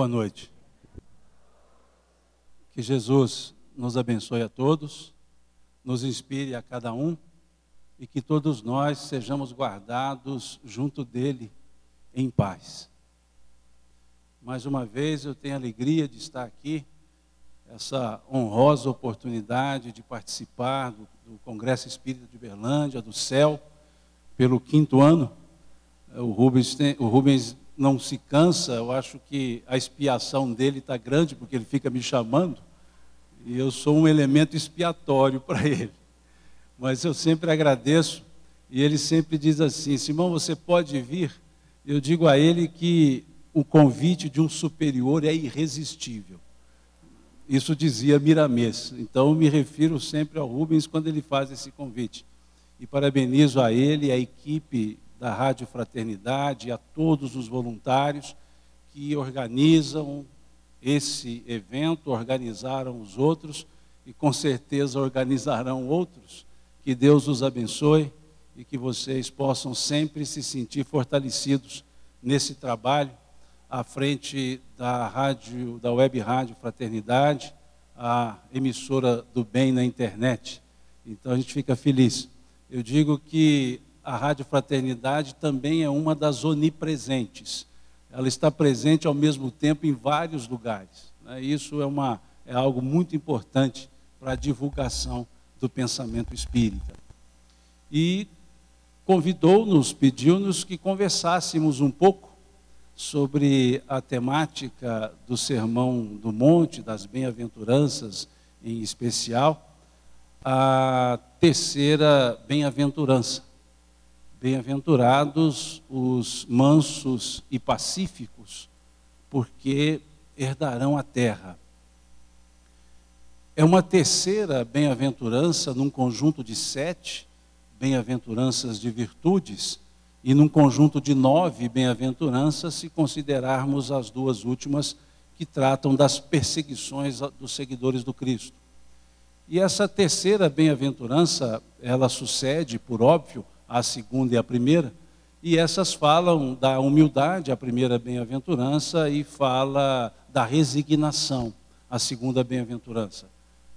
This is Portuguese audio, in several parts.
Boa noite. Que Jesus nos abençoe a todos, nos inspire a cada um e que todos nós sejamos guardados junto dele em paz. Mais uma vez eu tenho alegria de estar aqui, essa honrosa oportunidade de participar do, do Congresso Espírita de Berlândia, do CEL, pelo quinto ano. O Rubens, tem, o Rubens não se cansa, eu acho que a expiação dele está grande, porque ele fica me chamando, e eu sou um elemento expiatório para ele. Mas eu sempre agradeço, e ele sempre diz assim: Simão, você pode vir? Eu digo a ele que o convite de um superior é irresistível. Isso dizia Miramês. Então me refiro sempre ao Rubens quando ele faz esse convite. E parabenizo a ele a equipe da Rádio Fraternidade, a todos os voluntários que organizam esse evento, organizaram os outros e com certeza organizarão outros. Que Deus os abençoe e que vocês possam sempre se sentir fortalecidos nesse trabalho à frente da rádio, da web rádio Fraternidade, a emissora do bem na internet. Então a gente fica feliz. Eu digo que a Rádio Fraternidade também é uma das onipresentes. Ela está presente ao mesmo tempo em vários lugares. Né? Isso é, uma, é algo muito importante para a divulgação do pensamento espírita. E convidou-nos, pediu-nos que conversássemos um pouco sobre a temática do Sermão do Monte, das Bem-aventuranças em especial, a terceira bem-aventurança Bem-aventurados os mansos e pacíficos, porque herdarão a terra. É uma terceira bem-aventurança num conjunto de sete bem-aventuranças de virtudes e num conjunto de nove bem-aventuranças, se considerarmos as duas últimas que tratam das perseguições dos seguidores do Cristo. E essa terceira bem-aventurança, ela sucede, por óbvio, a segunda e a primeira, e essas falam da humildade, a primeira bem-aventurança, e fala da resignação, a segunda bem-aventurança.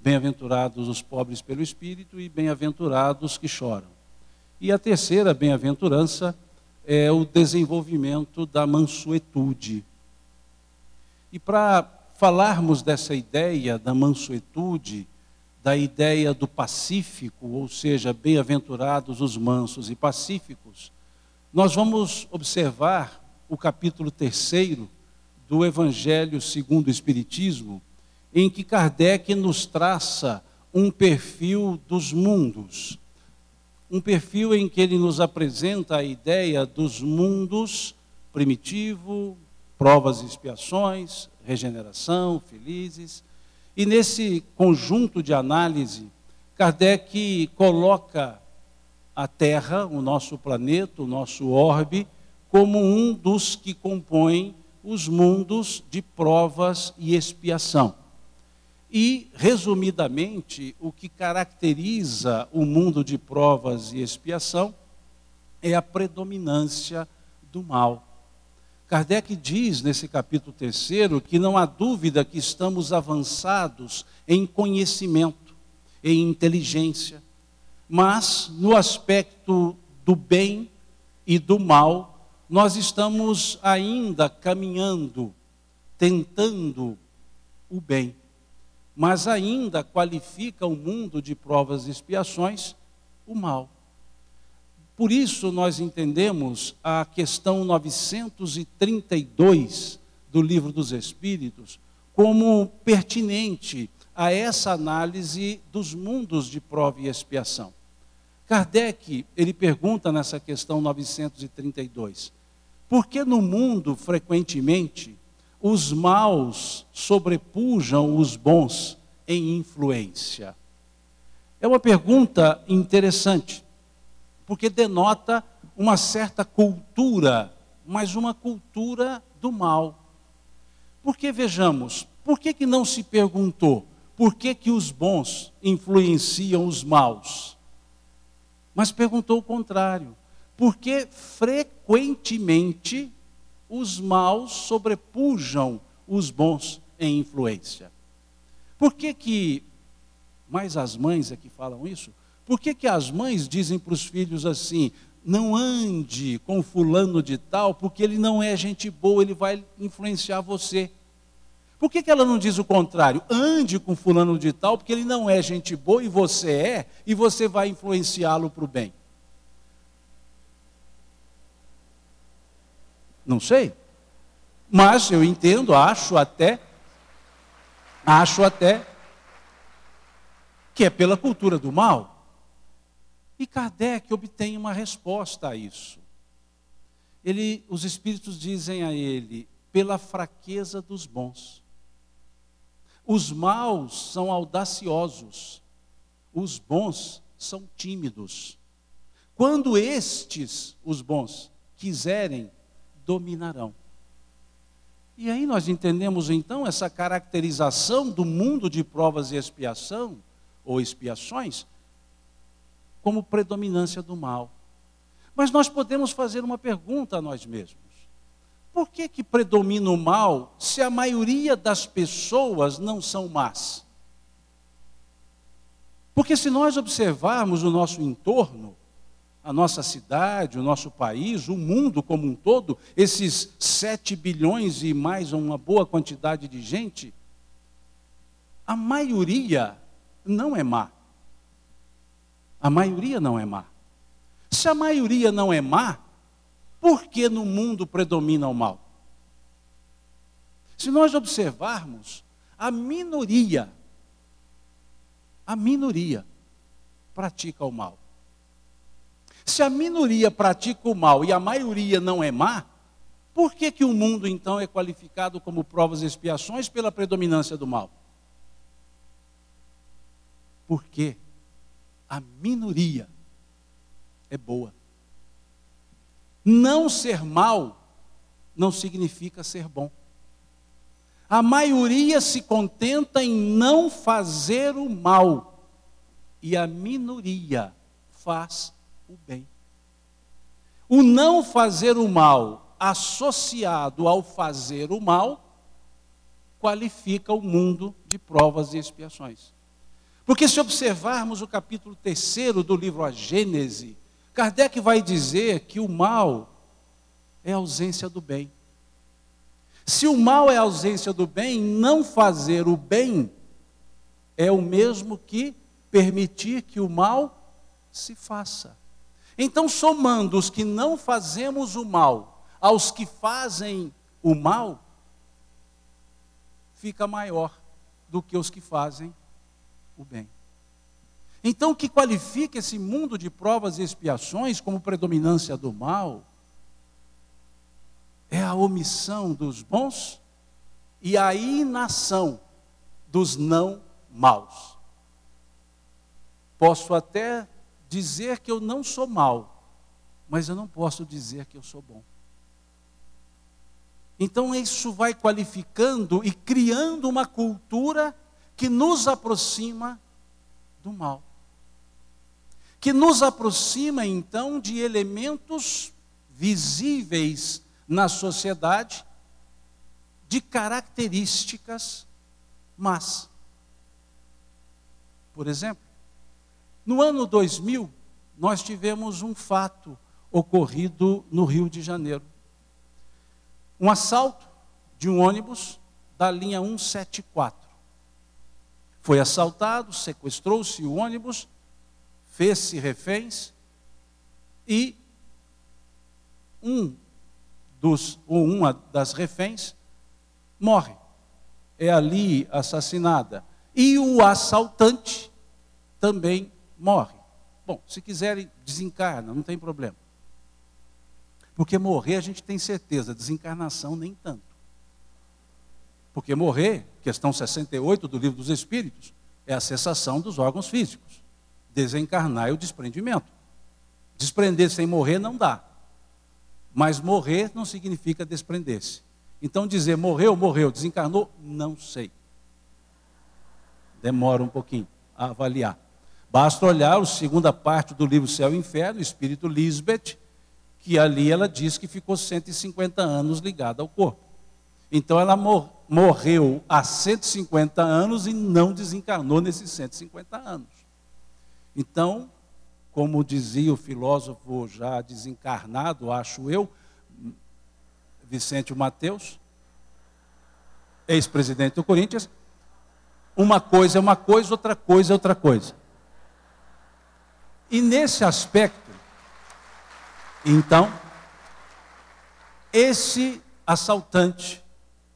Bem-aventurados os pobres pelo espírito e bem-aventurados que choram. E a terceira bem-aventurança é o desenvolvimento da mansuetude. E para falarmos dessa ideia da mansuetude, da ideia do pacífico, ou seja, bem-aventurados os mansos e pacíficos, nós vamos observar o capítulo terceiro do Evangelho segundo o Espiritismo, em que Kardec nos traça um perfil dos mundos. Um perfil em que ele nos apresenta a ideia dos mundos primitivo, provas e expiações, regeneração, felizes, e nesse conjunto de análise, Kardec coloca a Terra, o nosso planeta, o nosso orbe, como um dos que compõem os mundos de provas e expiação. E, resumidamente, o que caracteriza o mundo de provas e expiação é a predominância do mal. Kardec diz nesse capítulo terceiro que não há dúvida que estamos avançados em conhecimento, em inteligência, mas no aspecto do bem e do mal, nós estamos ainda caminhando, tentando o bem, mas ainda qualifica o mundo de provas e expiações o mal. Por isso, nós entendemos a questão 932 do Livro dos Espíritos como pertinente a essa análise dos mundos de prova e expiação. Kardec, ele pergunta nessa questão 932, por que no mundo, frequentemente, os maus sobrepujam os bons em influência? É uma pergunta interessante porque denota uma certa cultura, mas uma cultura do mal. Porque vejamos, por que, que não se perguntou por que, que os bons influenciam os maus? Mas perguntou o contrário. Porque frequentemente os maus sobrepujam os bons em influência. Por que que, mais as mães é que falam isso? Por que que as mães dizem para os filhos assim, não ande com fulano de tal, porque ele não é gente boa, ele vai influenciar você. Por que, que ela não diz o contrário? Ande com fulano de tal, porque ele não é gente boa e você é, e você vai influenciá-lo para o bem. Não sei. Mas eu entendo, acho até, acho até que é pela cultura do mal. E Kardec obtém uma resposta a isso. Ele, os espíritos dizem a ele, pela fraqueza dos bons. Os maus são audaciosos, os bons são tímidos. Quando estes, os bons, quiserem, dominarão. E aí nós entendemos então essa caracterização do mundo de provas e expiação, ou expiações, como predominância do mal. Mas nós podemos fazer uma pergunta a nós mesmos. Por que, que predomina o mal se a maioria das pessoas não são más? Porque se nós observarmos o nosso entorno, a nossa cidade, o nosso país, o mundo como um todo, esses sete bilhões e mais uma boa quantidade de gente, a maioria não é má. A maioria não é má. Se a maioria não é má, por que no mundo predomina o mal? Se nós observarmos, a minoria, a minoria pratica o mal. Se a minoria pratica o mal e a maioria não é má, por que, que o mundo então é qualificado como provas e expiações pela predominância do mal? Por quê? A minoria é boa. Não ser mal não significa ser bom. A maioria se contenta em não fazer o mal e a minoria faz o bem. O não fazer o mal associado ao fazer o mal qualifica o mundo de provas e expiações. Porque se observarmos o capítulo 3 do livro A Gênese, Kardec vai dizer que o mal é ausência do bem. Se o mal é ausência do bem, não fazer o bem é o mesmo que permitir que o mal se faça. Então, somando os que não fazemos o mal aos que fazem o mal, fica maior do que os que fazem o bem. Então, o que qualifica esse mundo de provas e expiações como predominância do mal é a omissão dos bons e a inação dos não maus. Posso até dizer que eu não sou mal, mas eu não posso dizer que eu sou bom. Então, isso vai qualificando e criando uma cultura que nos aproxima do mal. Que nos aproxima então de elementos visíveis na sociedade, de características más. Por exemplo, no ano 2000, nós tivemos um fato ocorrido no Rio de Janeiro. Um assalto de um ônibus da linha 174. Foi assaltado, sequestrou-se o ônibus, fez-se reféns e um dos ou uma das reféns morre. É ali assassinada. E o assaltante também morre. Bom, se quiserem, desencarna, não tem problema. Porque morrer a gente tem certeza, desencarnação nem tanto. Porque morrer, questão 68 do livro dos Espíritos, é a cessação dos órgãos físicos. Desencarnar é o desprendimento. Desprender sem morrer não dá. Mas morrer não significa desprender-se. Então dizer morreu, morreu, desencarnou, não sei. Demora um pouquinho a avaliar. Basta olhar a segunda parte do livro Céu e Inferno, Espírito Lisbeth, que ali ela diz que ficou 150 anos ligada ao corpo. Então ela morreu há 150 anos e não desencarnou nesses 150 anos. Então, como dizia o filósofo já desencarnado, acho eu, Vicente Mateus, ex-presidente do Corinthians, uma coisa é uma coisa, outra coisa é outra coisa. E nesse aspecto, então, esse assaltante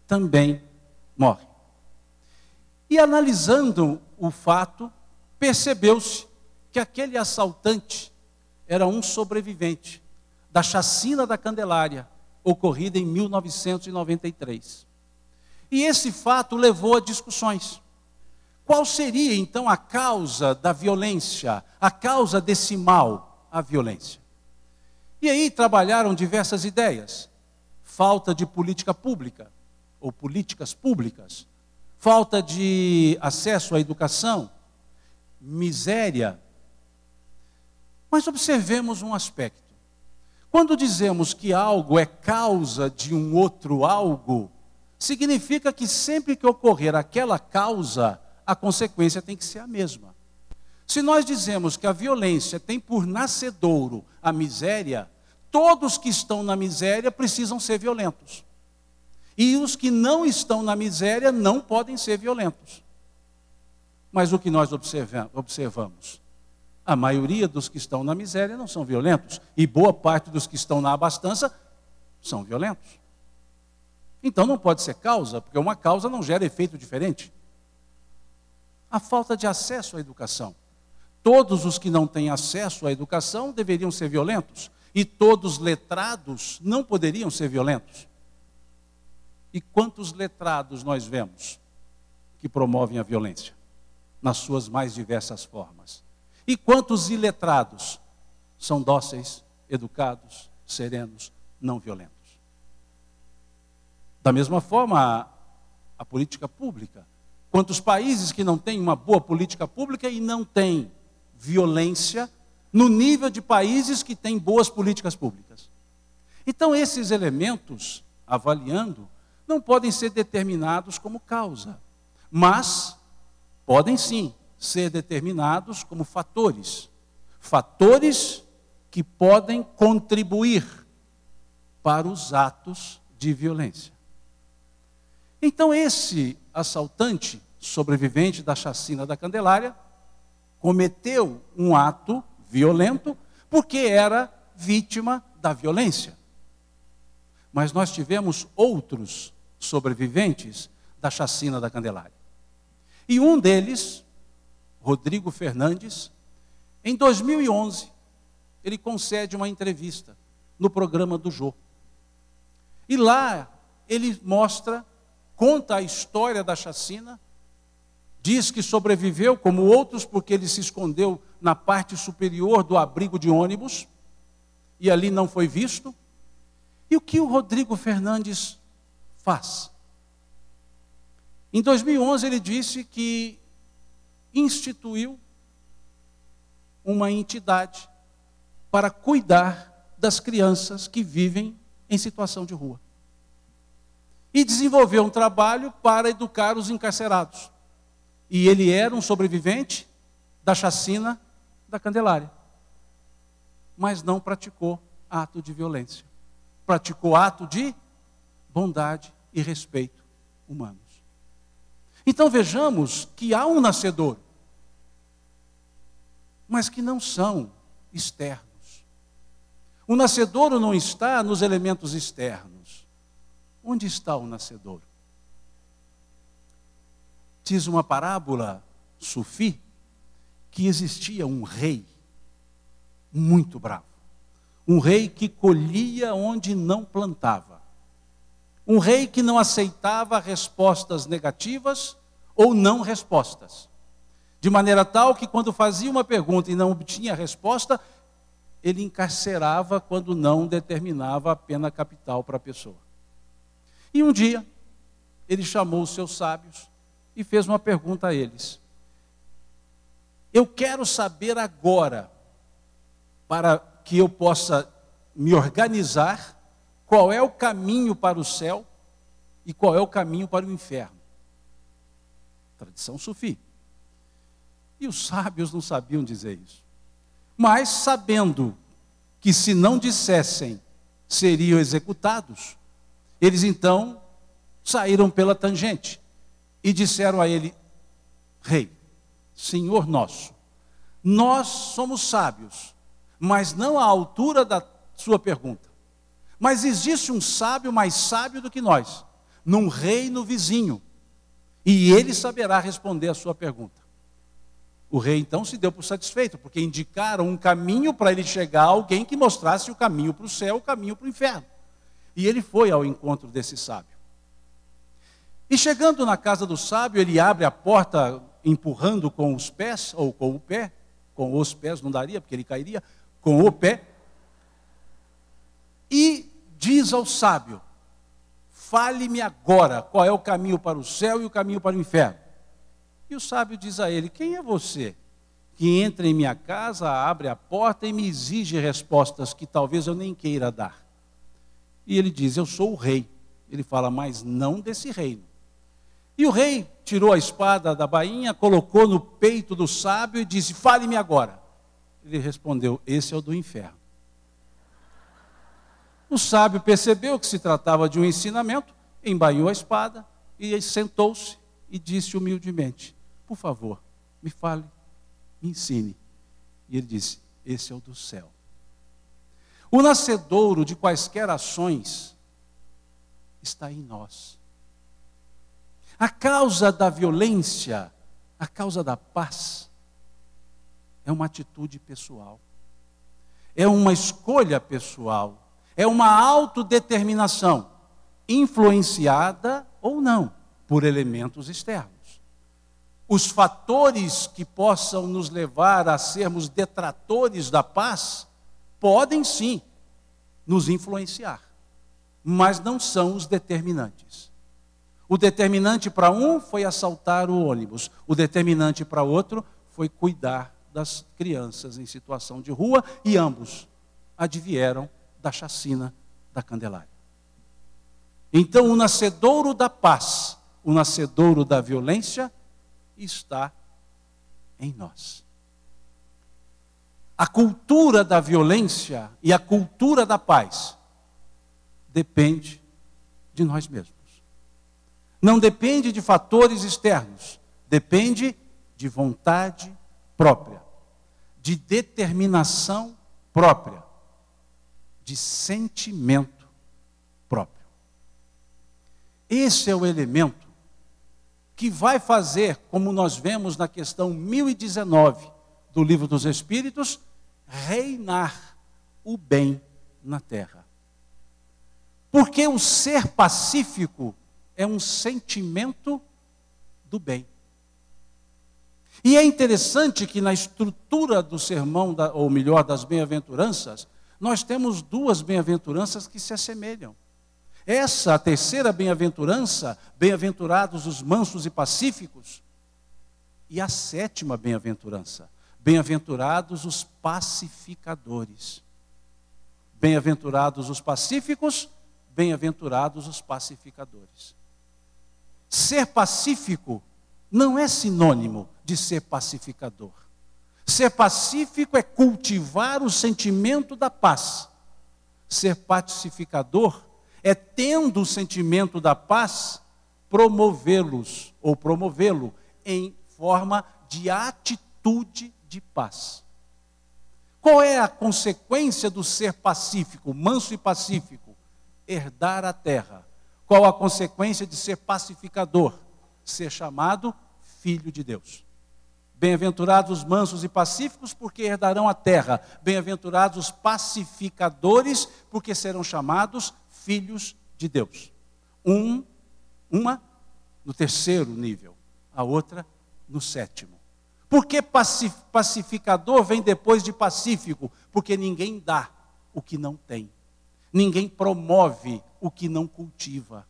também morre. E analisando o fato, percebeu-se que aquele assaltante era um sobrevivente da chacina da Candelária, ocorrida em 1993. E esse fato levou a discussões. Qual seria então a causa da violência, a causa desse mal, a violência? E aí trabalharam diversas ideias. Falta de política pública, ou políticas públicas, falta de acesso à educação, miséria. Mas observemos um aspecto. Quando dizemos que algo é causa de um outro algo, significa que sempre que ocorrer aquela causa, a consequência tem que ser a mesma. Se nós dizemos que a violência tem por nascedouro a miséria, todos que estão na miséria precisam ser violentos. E os que não estão na miséria não podem ser violentos. Mas o que nós observamos? A maioria dos que estão na miséria não são violentos. E boa parte dos que estão na abastança são violentos. Então não pode ser causa, porque uma causa não gera efeito diferente. A falta de acesso à educação. Todos os que não têm acesso à educação deveriam ser violentos. E todos letrados não poderiam ser violentos. E quantos letrados nós vemos que promovem a violência nas suas mais diversas formas? E quantos iletrados são dóceis, educados, serenos, não violentos? Da mesma forma, a, a política pública. Quantos países que não têm uma boa política pública e não têm violência no nível de países que têm boas políticas públicas? Então, esses elementos, avaliando, não podem ser determinados como causa, mas podem sim ser determinados como fatores. Fatores que podem contribuir para os atos de violência. Então, esse assaltante, sobrevivente da chacina da Candelária, cometeu um ato violento porque era vítima da violência. Mas nós tivemos outros sobreviventes da chacina da Candelária. E um deles, Rodrigo Fernandes, em 2011, ele concede uma entrevista no programa do Jô. E lá ele mostra, conta a história da chacina, diz que sobreviveu, como outros, porque ele se escondeu na parte superior do abrigo de ônibus e ali não foi visto. E o que o Rodrigo Fernandes faz. Em 2011, ele disse que instituiu uma entidade para cuidar das crianças que vivem em situação de rua. E desenvolveu um trabalho para educar os encarcerados. E ele era um sobrevivente da chacina da Candelária. Mas não praticou ato de violência. Praticou ato de bondade e respeito humanos. Então vejamos que há um nascedor, mas que não são externos. O nascedouro não está nos elementos externos. Onde está o nascedouro? Diz uma parábola sufi que existia um rei muito bravo. Um rei que colhia onde não plantava um rei que não aceitava respostas negativas ou não respostas. De maneira tal que, quando fazia uma pergunta e não obtinha resposta, ele encarcerava quando não determinava a pena capital para a pessoa. E um dia, ele chamou os seus sábios e fez uma pergunta a eles: Eu quero saber agora, para que eu possa me organizar qual é o caminho para o céu e qual é o caminho para o inferno. Tradição sufi. E os sábios não sabiam dizer isso. Mas, sabendo que se não dissessem, seriam executados, eles então saíram pela tangente e disseram a ele: Rei, Senhor nosso, nós somos sábios, mas não à altura da sua pergunta. Mas existe um sábio mais sábio do que nós, num reino vizinho, e ele saberá responder a sua pergunta. O rei então se deu por satisfeito, porque indicaram um caminho para ele chegar a alguém que mostrasse o caminho para o céu, o caminho para o inferno. E ele foi ao encontro desse sábio. E chegando na casa do sábio, ele abre a porta empurrando com os pés, ou com o pé, com os pés não daria, porque ele cairia, com o pé, e diz ao sábio: Fale-me agora qual é o caminho para o céu e o caminho para o inferno. E o sábio diz a ele: Quem é você que entra em minha casa, abre a porta e me exige respostas que talvez eu nem queira dar? E ele diz: Eu sou o rei. Ele fala: Mas não desse reino. E o rei tirou a espada da bainha, colocou no peito do sábio e disse: Fale-me agora. Ele respondeu: Esse é o do inferno. O sábio percebeu que se tratava de um ensinamento, embaiou a espada e sentou-se e disse humildemente: Por favor, me fale, me ensine. E ele disse: Esse é o do céu. O nascedouro de quaisquer ações está em nós. A causa da violência, a causa da paz, é uma atitude pessoal, é uma escolha pessoal é uma autodeterminação, influenciada ou não por elementos externos. Os fatores que possam nos levar a sermos detratores da paz podem sim nos influenciar, mas não são os determinantes. O determinante para um foi assaltar o ônibus, o determinante para outro foi cuidar das crianças em situação de rua e ambos advieram da chacina da Candelária. Então, o nascedouro da paz, o nascedouro da violência, está em nós. A cultura da violência e a cultura da paz depende de nós mesmos. Não depende de fatores externos, depende de vontade própria, de determinação própria de sentimento próprio. Esse é o elemento que vai fazer, como nós vemos na questão 1019 do Livro dos Espíritos, reinar o bem na terra. Porque o ser pacífico é um sentimento do bem. E é interessante que na estrutura do sermão, ou melhor, das bem-aventuranças, nós temos duas bem-aventuranças que se assemelham. Essa, a terceira bem-aventurança, bem-aventurados os mansos e pacíficos. E a sétima bem-aventurança, bem-aventurados os pacificadores. Bem-aventurados os pacíficos, bem-aventurados os pacificadores. Ser pacífico não é sinônimo de ser pacificador. Ser pacífico é cultivar o sentimento da paz. Ser pacificador é, tendo o sentimento da paz, promovê-los ou promovê-lo em forma de atitude de paz. Qual é a consequência do ser pacífico, manso e pacífico? Herdar a terra. Qual a consequência de ser pacificador? Ser chamado filho de Deus. Bem-aventurados os mansos e pacíficos, porque herdarão a terra. Bem-aventurados os pacificadores, porque serão chamados filhos de Deus. Um, uma no terceiro nível, a outra no sétimo. Porque pacificador vem depois de pacífico? Porque ninguém dá o que não tem. Ninguém promove o que não cultiva.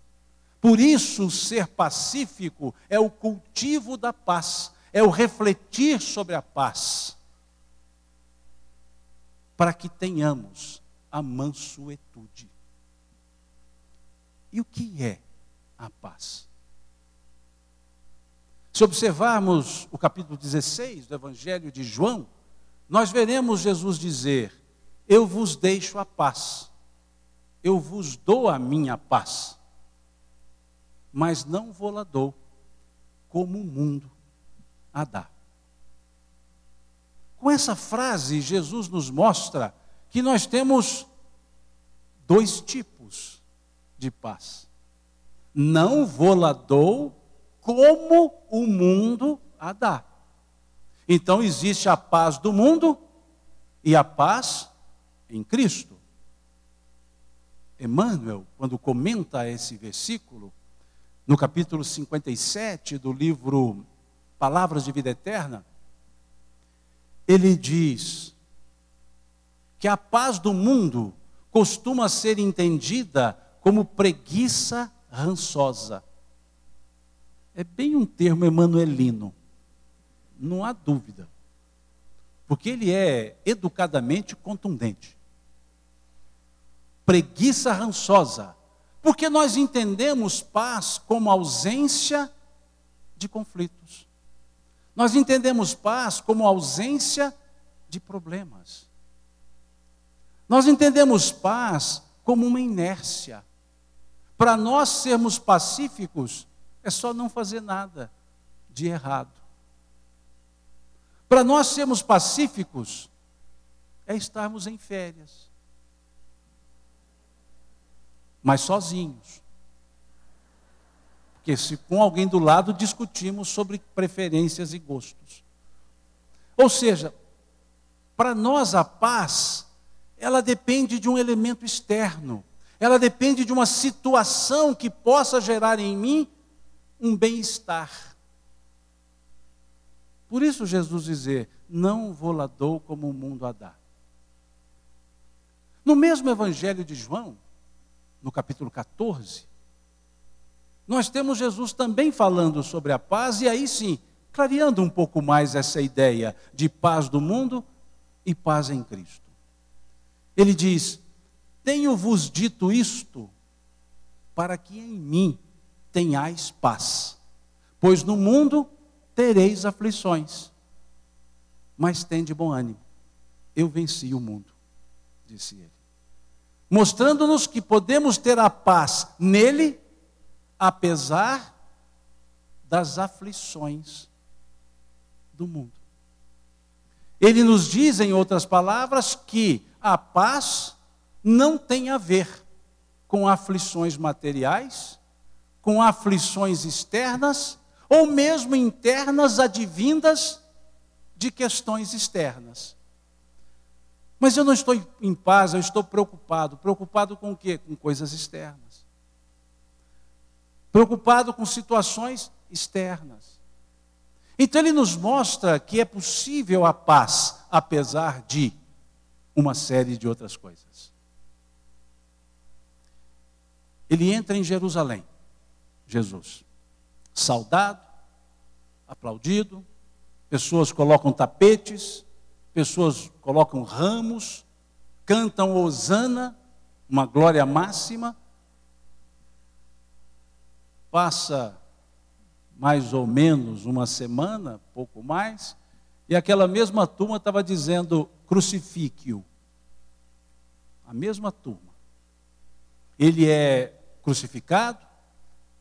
Por isso, ser pacífico é o cultivo da paz é o refletir sobre a paz, para que tenhamos a mansuetude. E o que é a paz. Se observarmos o capítulo 16 do Evangelho de João, nós veremos Jesus dizer: Eu vos deixo a paz, eu vos dou a minha paz, mas não vou lá dou como o mundo a dá. Com essa frase, Jesus nos mostra que nós temos dois tipos de paz. Não vou lá dou como o mundo a dá. Então existe a paz do mundo e a paz em Cristo. Emmanuel, quando comenta esse versículo, no capítulo 57 do livro Palavras de Vida Eterna, ele diz que a paz do mundo costuma ser entendida como preguiça rançosa. É bem um termo emanuelino não há dúvida. Porque ele é educadamente contundente. Preguiça rançosa. Porque nós entendemos paz como ausência de conflitos. Nós entendemos paz como ausência de problemas. Nós entendemos paz como uma inércia. Para nós sermos pacíficos, é só não fazer nada de errado. Para nós sermos pacíficos, é estarmos em férias. Mas sozinhos. Porque se com alguém do lado discutimos sobre preferências e gostos. Ou seja, para nós a paz, ela depende de um elemento externo. Ela depende de uma situação que possa gerar em mim um bem-estar. Por isso Jesus dizer, não vou lá dou como o mundo a dá. No mesmo Evangelho de João, no capítulo 14, nós temos Jesus também falando sobre a paz, e aí sim, clareando um pouco mais essa ideia de paz do mundo e paz em Cristo. Ele diz: Tenho-vos dito isto para que em mim tenhais paz, pois no mundo tereis aflições, mas tende bom ânimo. Eu venci o mundo, disse ele. Mostrando-nos que podemos ter a paz nele, apesar das aflições do mundo. Ele nos diz, em outras palavras, que a paz não tem a ver com aflições materiais, com aflições externas ou mesmo internas advindas de questões externas. Mas eu não estou em paz, eu estou preocupado. Preocupado com o quê? Com coisas externas. Preocupado com situações externas. Então ele nos mostra que é possível a paz, apesar de uma série de outras coisas. Ele entra em Jerusalém, Jesus saudado, aplaudido, pessoas colocam tapetes, pessoas colocam ramos, cantam hosana, uma glória máxima. Passa mais ou menos uma semana, pouco mais, e aquela mesma turma estava dizendo: crucifique-o. A mesma turma. Ele é crucificado,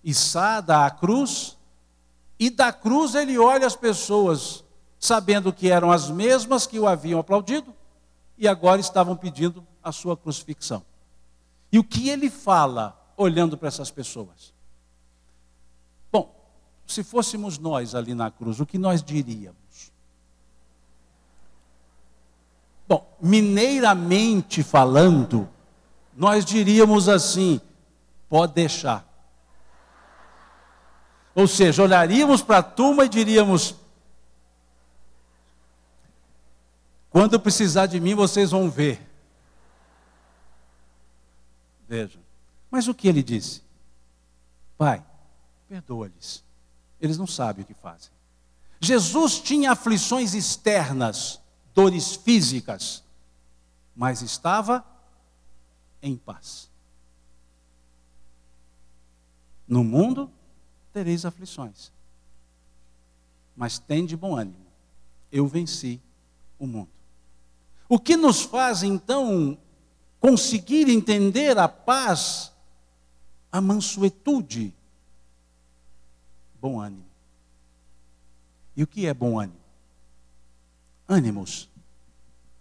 içada à cruz, e da cruz ele olha as pessoas, sabendo que eram as mesmas que o haviam aplaudido, e agora estavam pedindo a sua crucifixão. E o que ele fala olhando para essas pessoas? Se fôssemos nós ali na cruz, o que nós diríamos? Bom, mineiramente falando, nós diríamos assim: pode deixar. Ou seja, olharíamos para a turma e diríamos: quando precisar de mim, vocês vão ver. Veja. Mas o que ele disse? Pai, perdoa-lhes. Eles não sabem o que fazem. Jesus tinha aflições externas, dores físicas, mas estava em paz. No mundo tereis aflições. Mas tende bom ânimo. Eu venci o mundo. O que nos faz então conseguir entender a paz, a mansuetude? Bom ânimo. E o que é bom ânimo? Ânimos,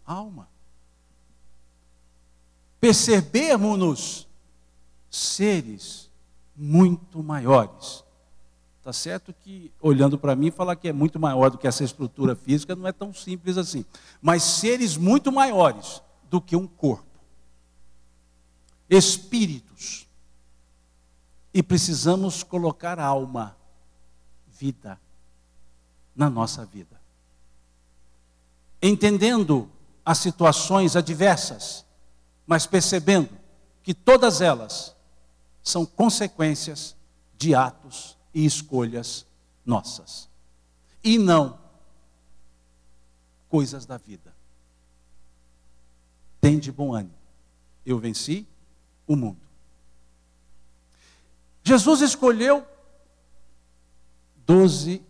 alma. Percebermos-nos seres muito maiores. Tá certo que, olhando para mim, falar que é muito maior do que essa estrutura física não é tão simples assim. Mas seres muito maiores do que um corpo. Espíritos. E precisamos colocar alma, vida, na nossa vida. Entendendo as situações adversas, mas percebendo que todas elas são consequências de atos e escolhas nossas. E não coisas da vida. Tem de bom ânimo. Eu venci o mundo. Jesus escolheu doze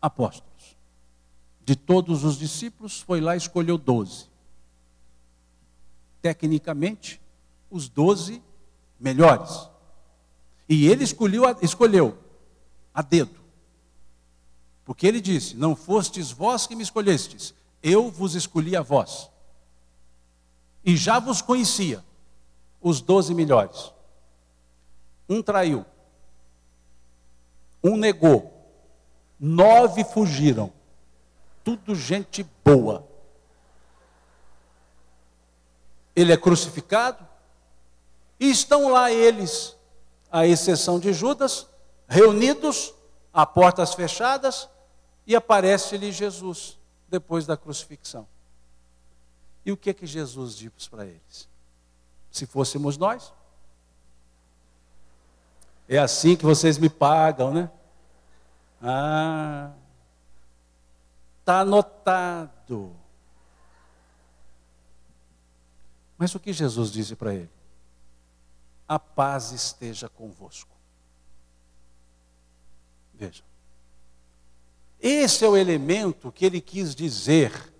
apóstolos. De todos os discípulos, foi lá e escolheu doze. Tecnicamente, os doze melhores. E ele escolheu, escolheu a dedo. Porque ele disse: Não fostes vós que me escolhestes, eu vos escolhi a vós. E já vos conhecia, os doze melhores. Um traiu, um negou, nove fugiram. Tudo gente boa. Ele é crucificado, e estão lá eles, à exceção de Judas, reunidos, a portas fechadas, e aparece-lhe Jesus depois da crucifixão. E o que que Jesus diz para eles? Se fôssemos nós, é assim que vocês me pagam, né? Ah, está anotado. Mas o que Jesus disse para ele? A paz esteja convosco. Veja. Esse é o elemento que ele quis dizer.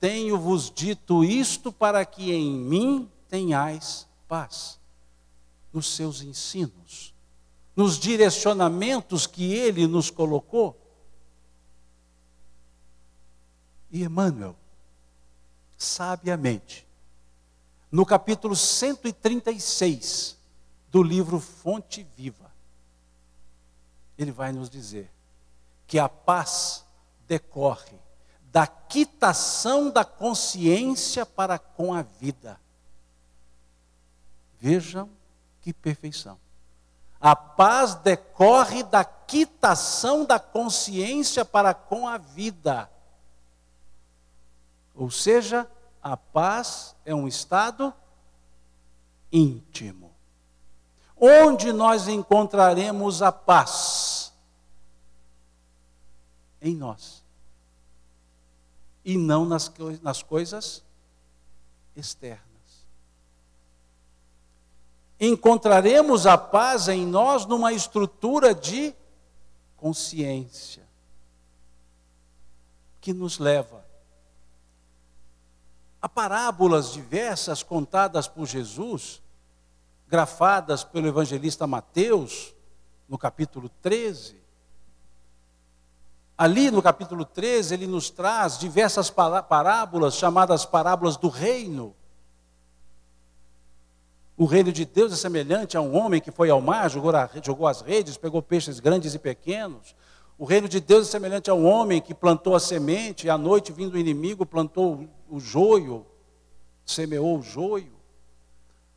Tenho-vos dito isto para que em mim tenhais paz. Nos seus ensinos, nos direcionamentos que ele nos colocou. E Emmanuel, sabiamente, no capítulo 136 do livro Fonte Viva, ele vai nos dizer que a paz decorre da quitação da consciência para com a vida. Vejam que perfeição. A paz decorre da quitação da consciência para com a vida. Ou seja, a paz é um estado íntimo. Onde nós encontraremos a paz? Em nós. E não nas, nas coisas externas. Encontraremos a paz em nós numa estrutura de consciência que nos leva a parábolas diversas contadas por Jesus grafadas pelo evangelista Mateus, no capítulo 13. Ali no capítulo 13, ele nos traz diversas parábolas, chamadas parábolas do reino. O reino de Deus é semelhante a um homem que foi ao mar, jogou, jogou as redes, pegou peixes grandes e pequenos. O reino de Deus é semelhante a um homem que plantou a semente, e à noite, vindo o inimigo, plantou o joio, semeou o joio.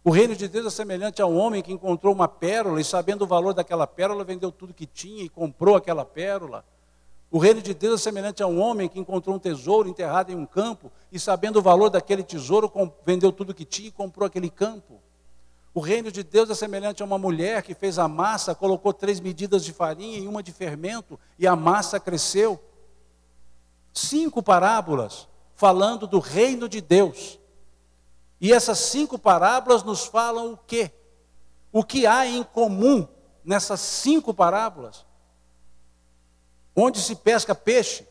O reino de Deus é semelhante a um homem que encontrou uma pérola e, sabendo o valor daquela pérola, vendeu tudo que tinha e comprou aquela pérola. O reino de Deus é semelhante a um homem que encontrou um tesouro enterrado em um campo e, sabendo o valor daquele tesouro, vendeu tudo que tinha e comprou aquele campo. O reino de Deus é semelhante a uma mulher que fez a massa, colocou três medidas de farinha e uma de fermento e a massa cresceu. Cinco parábolas falando do reino de Deus. E essas cinco parábolas nos falam o quê? o que há em comum nessas cinco parábolas? Onde se pesca peixe?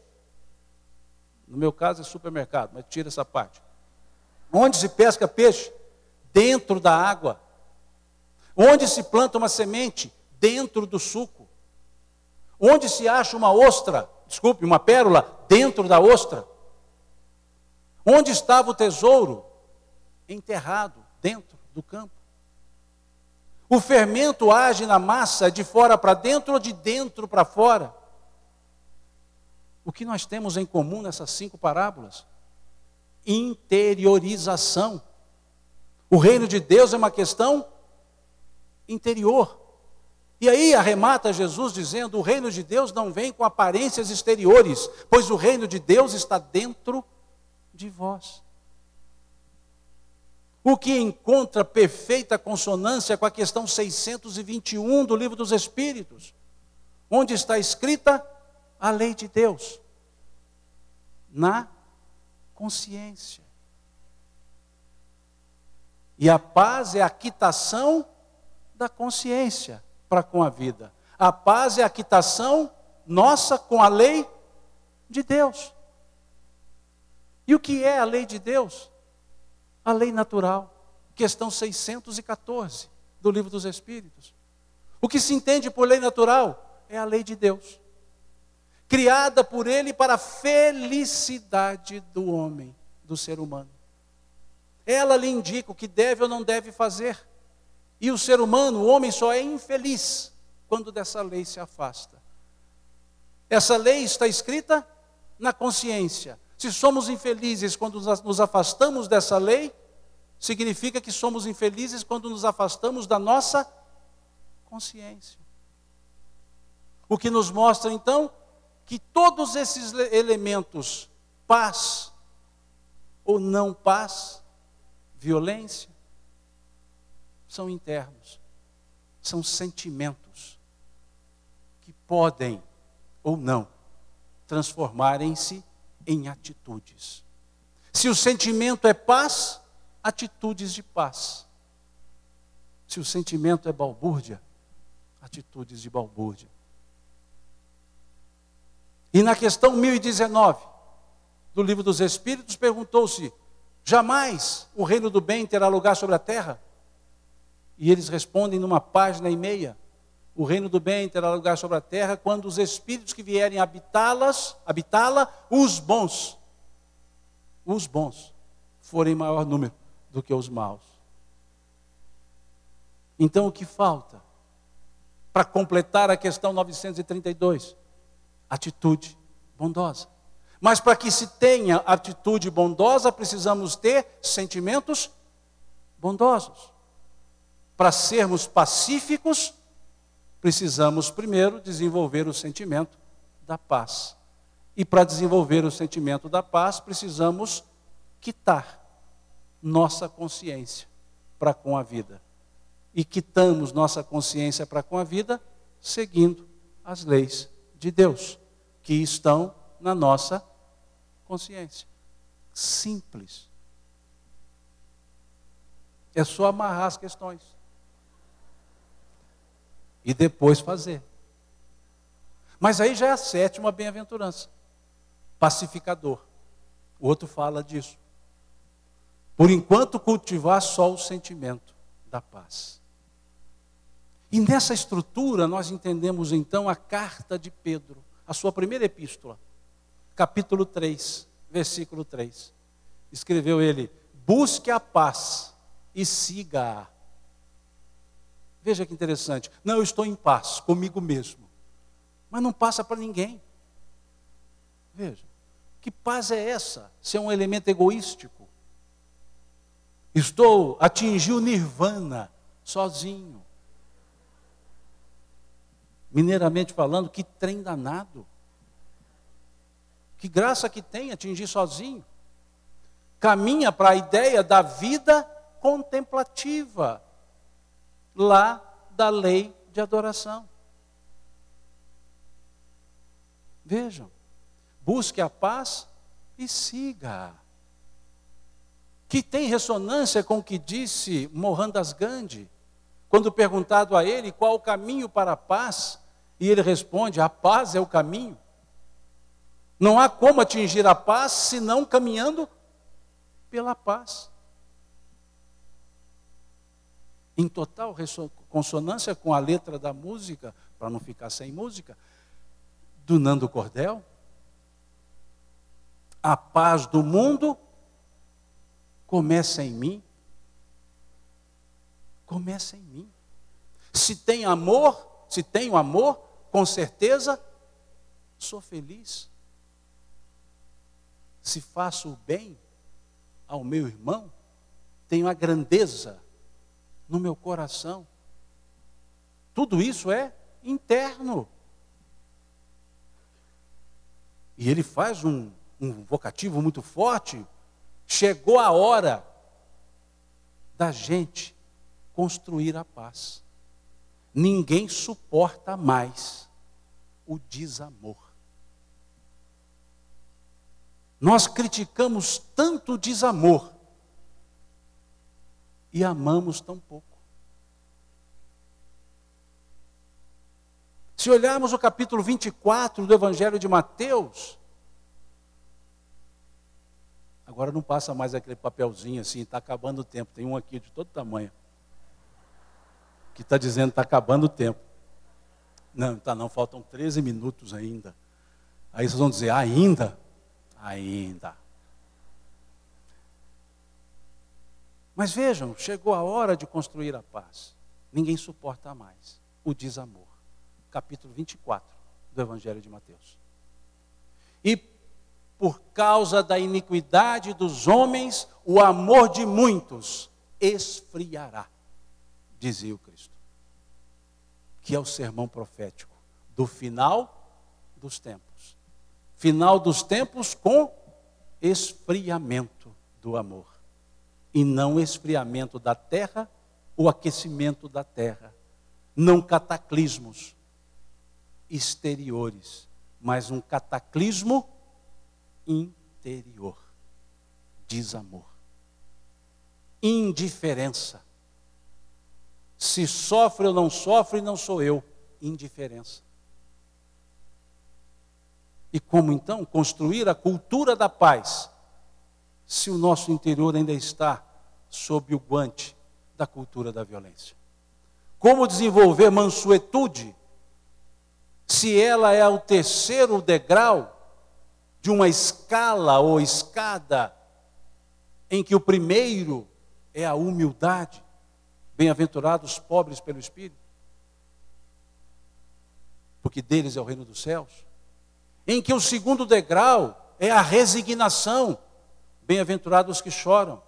No meu caso é supermercado, mas tira essa parte. Onde se pesca peixe? Dentro da água. Onde se planta uma semente? Dentro do suco. Onde se acha uma ostra? Desculpe, uma pérola? Dentro da ostra. Onde estava o tesouro? Enterrado dentro do campo. O fermento age na massa de fora para dentro ou de dentro para fora? O que nós temos em comum nessas cinco parábolas? Interiorização. O reino de Deus é uma questão interior. E aí arremata Jesus dizendo: o reino de Deus não vem com aparências exteriores, pois o reino de Deus está dentro de vós. O que encontra perfeita consonância com a questão 621 do Livro dos Espíritos, onde está escrita a lei de Deus na consciência. E a paz é a quitação da consciência para com a vida. A paz é a quitação nossa com a lei de Deus. E o que é a lei de Deus? A lei natural. Questão 614 do Livro dos Espíritos. O que se entende por lei natural é a lei de Deus criada por ele para a felicidade do homem, do ser humano. Ela lhe indica o que deve ou não deve fazer. E o ser humano, o homem, só é infeliz quando dessa lei se afasta. Essa lei está escrita na consciência. Se somos infelizes quando nos afastamos dessa lei, significa que somos infelizes quando nos afastamos da nossa consciência. O que nos mostra então que todos esses elementos, paz ou não paz, violência, são internos, são sentimentos que podem ou não transformarem-se em atitudes. Se o sentimento é paz, atitudes de paz. Se o sentimento é balbúrdia, atitudes de balbúrdia. E na questão 1019 do livro dos Espíritos, perguntou-se: jamais o reino do bem terá lugar sobre a terra? E eles respondem numa página e meia: o reino do bem terá lugar sobre a terra quando os espíritos que vierem habitá-las, habitá-la, os bons, os bons, forem maior número do que os maus. Então o que falta para completar a questão 932? atitude bondosa. Mas para que se tenha atitude bondosa, precisamos ter sentimentos bondosos. Para sermos pacíficos, precisamos primeiro desenvolver o sentimento da paz. E para desenvolver o sentimento da paz, precisamos quitar nossa consciência para com a vida. E quitamos nossa consciência para com a vida seguindo as leis de Deus que estão na nossa consciência. Simples. É só amarrar as questões. E depois fazer. Mas aí já é a sétima bem-aventurança. Pacificador. O outro fala disso. Por enquanto, cultivar só o sentimento da paz. E nessa estrutura, nós entendemos então a carta de Pedro a sua primeira epístola, capítulo 3, versículo 3. Escreveu ele: Busque a paz e siga-a. Veja que interessante. Não, eu estou em paz comigo mesmo. Mas não passa para ninguém. Veja. Que paz é essa? Se é um elemento egoístico. Estou, atingi o nirvana sozinho mineiramente falando, que trem danado. Que graça que tem atingir sozinho. Caminha para a ideia da vida contemplativa, lá da lei de adoração. Vejam, busque a paz e siga. Que tem ressonância com o que disse Mohandas Gandhi Quando perguntado a ele qual o caminho para a paz, e ele responde: a paz é o caminho. Não há como atingir a paz senão caminhando pela paz. Em total consonância com a letra da música, para não ficar sem música, do Nando Cordel. A paz do mundo começa em mim. Começa em mim. Se tem amor, se tenho amor, com certeza sou feliz. Se faço o bem ao meu irmão, tenho a grandeza no meu coração. Tudo isso é interno. E ele faz um, um vocativo muito forte. Chegou a hora da gente construir a paz. Ninguém suporta mais o desamor. Nós criticamos tanto o desamor e amamos tão pouco. Se olharmos o capítulo 24 do Evangelho de Mateus, agora não passa mais aquele papelzinho assim, está acabando o tempo. Tem um aqui de todo tamanho, que está dizendo está acabando o tempo. Não, tá não, faltam 13 minutos ainda. Aí vocês vão dizer, ainda? Ainda. Mas vejam, chegou a hora de construir a paz. Ninguém suporta mais o desamor capítulo 24 do Evangelho de Mateus. E por causa da iniquidade dos homens, o amor de muitos esfriará, dizia o Cristo. Que é o sermão profético do final dos tempos. Final dos tempos com esfriamento do amor. E não esfriamento da terra ou aquecimento da terra. Não cataclismos, exteriores, mas um cataclismo interior. Desamor. Indiferença. Se sofre ou não sofre, não sou eu. Indiferença. E como então construir a cultura da paz, se o nosso interior ainda está sob o guante da cultura da violência? Como desenvolver mansuetude se ela é o terceiro degrau de uma escala ou escada em que o primeiro é a humildade, bem-aventurados pobres pelo Espírito, porque deles é o reino dos céus, em que o segundo degrau é a resignação, bem-aventurados que choram,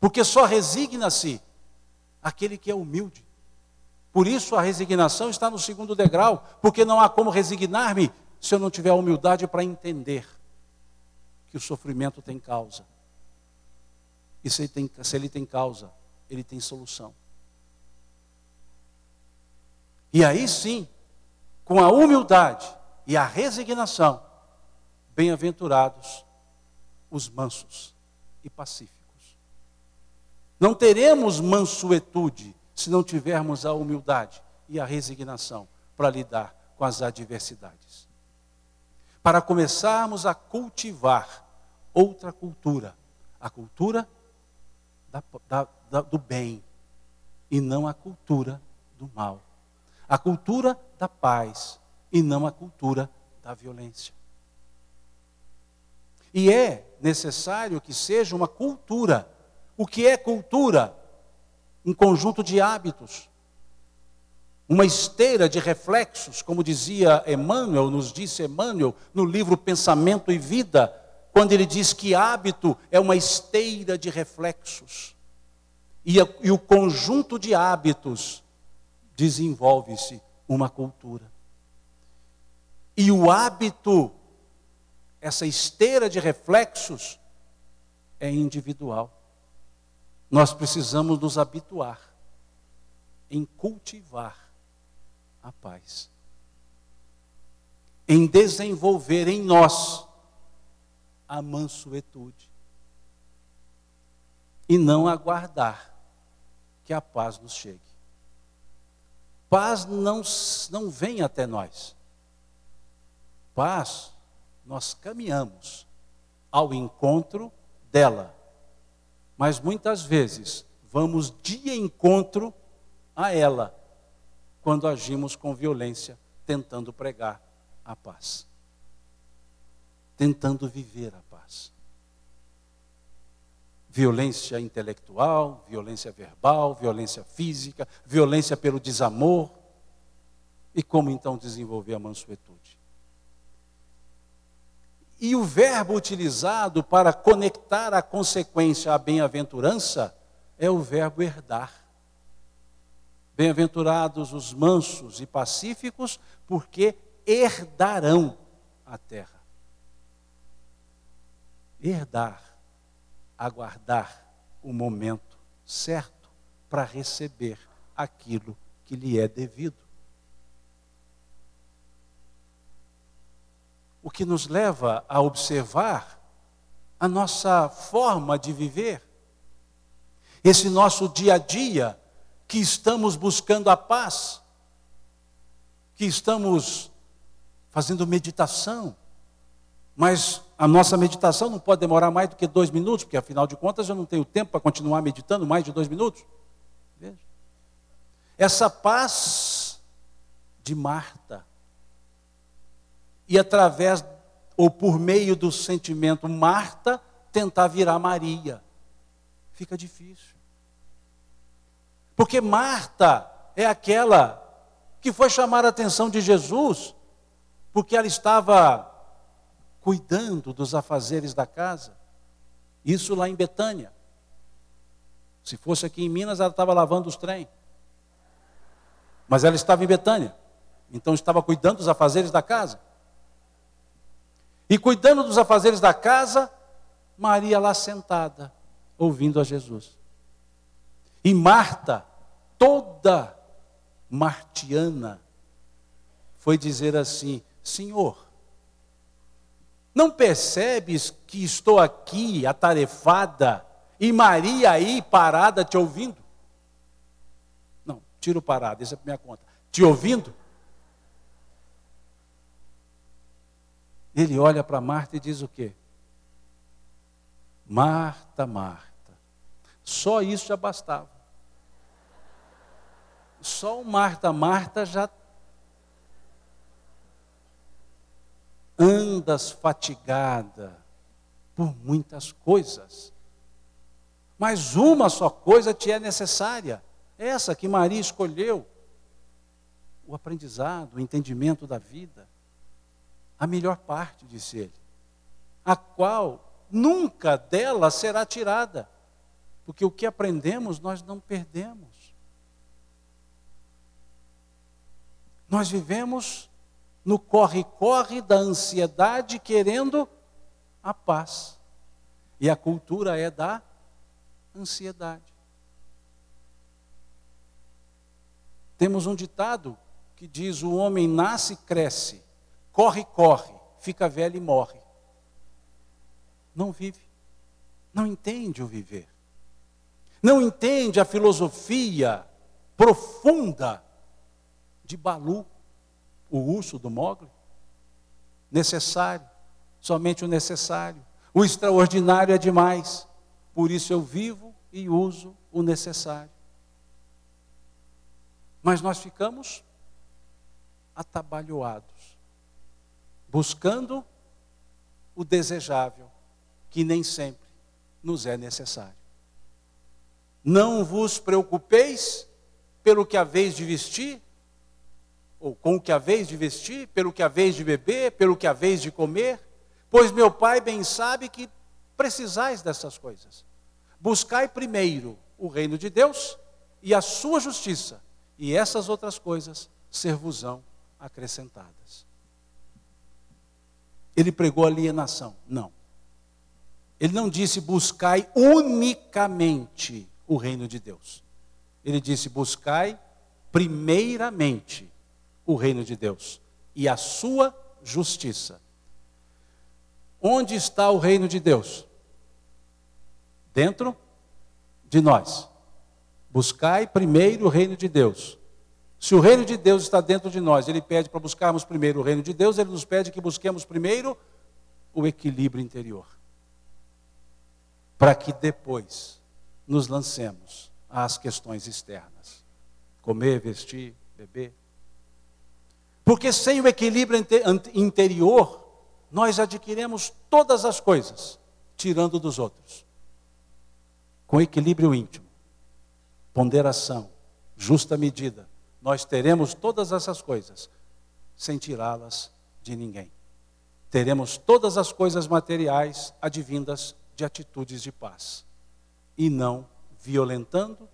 porque só resigna-se aquele que é humilde. Por isso a resignação está no segundo degrau, porque não há como resignar-me se eu não tiver a humildade para entender que o sofrimento tem causa. E se ele tem, se ele tem causa, ele tem solução. E aí sim, com a humildade e a resignação, bem-aventurados os mansos e pacíficos. Não teremos mansuetude se não tivermos a humildade e a resignação para lidar com as adversidades. Para começarmos a cultivar outra cultura, a cultura da, da, da, do bem e não a cultura do mal, a cultura da paz e não a cultura da violência. E é necessário que seja uma cultura. O que é cultura? um conjunto de hábitos, uma esteira de reflexos, como dizia Emmanuel, nos disse Emmanuel, no livro Pensamento e Vida, quando ele diz que hábito é uma esteira de reflexos. E, a, e o conjunto de hábitos desenvolve-se uma cultura. E o hábito, essa esteira de reflexos, é individual. Nós precisamos nos habituar em cultivar a paz, em desenvolver em nós a mansuetude e não aguardar que a paz nos chegue. Paz não, não vem até nós. Paz, nós caminhamos ao encontro dela. Mas muitas vezes vamos de encontro a ela quando agimos com violência, tentando pregar a paz, tentando viver a paz. Violência intelectual, violência verbal, violência física, violência pelo desamor. E como então desenvolver a mansuetude? E o verbo utilizado para conectar a consequência à bem-aventurança é o verbo herdar. Bem-aventurados os mansos e pacíficos, porque herdarão a terra. Herdar, aguardar o momento certo para receber aquilo que lhe é devido. O que nos leva a observar a nossa forma de viver, esse nosso dia a dia, que estamos buscando a paz, que estamos fazendo meditação, mas a nossa meditação não pode demorar mais do que dois minutos, porque afinal de contas eu não tenho tempo para continuar meditando mais de dois minutos. Veja. Essa paz de Marta, e através ou por meio do sentimento Marta, tentar virar Maria, fica difícil. Porque Marta é aquela que foi chamar a atenção de Jesus, porque ela estava cuidando dos afazeres da casa. Isso lá em Betânia. Se fosse aqui em Minas, ela estava lavando os trem. Mas ela estava em Betânia. Então estava cuidando dos afazeres da casa. E cuidando dos afazeres da casa, Maria lá sentada, ouvindo a Jesus. E Marta, toda martiana, foi dizer assim: Senhor, não percebes que estou aqui atarefada e Maria aí parada te ouvindo? Não, tiro parada, isso é para minha conta. Te ouvindo? Ele olha para Marta e diz o quê? Marta, Marta. Só isso já bastava. Só o Marta, Marta já andas fatigada por muitas coisas. Mas uma só coisa te é necessária, essa que Maria escolheu: o aprendizado, o entendimento da vida. A melhor parte, disse ele, a qual nunca dela será tirada, porque o que aprendemos nós não perdemos. Nós vivemos no corre-corre da ansiedade, querendo a paz. E a cultura é da ansiedade. Temos um ditado que diz: o homem nasce e cresce, corre, corre, fica velho e morre. Não vive, não entende o viver, não entende a filosofia profunda de Balu, o urso do Mogli. Necessário, somente o necessário. O extraordinário é demais, por isso eu vivo e uso o necessário. Mas nós ficamos atabalhoados, buscando o desejável, que nem sempre nos é necessário. Não vos preocupeis pelo que haveis de vestir, ou com o que haveis de vestir, pelo que haveis de beber, pelo que haveis de comer, pois meu Pai bem sabe que precisais dessas coisas. Buscai primeiro o reino de Deus e a sua justiça, e essas outras coisas ser-vos-ão acrescentadas. Ele pregou alienação? Não. Ele não disse buscai unicamente o reino de Deus. Ele disse buscai primeiramente o reino de Deus e a sua justiça. Onde está o reino de Deus? Dentro de nós. Buscai primeiro o reino de Deus. Se o reino de Deus está dentro de nós, ele pede para buscarmos primeiro o reino de Deus, ele nos pede que busquemos primeiro o equilíbrio interior. Para que depois nos lancemos às questões externas. Comer, vestir, beber. Porque sem o equilíbrio interior, nós adquirimos todas as coisas, tirando dos outros. Com equilíbrio íntimo, ponderação, justa medida, nós teremos todas essas coisas, sem tirá-las de ninguém. Teremos todas as coisas materiais advindas de atitudes de paz, e não violentando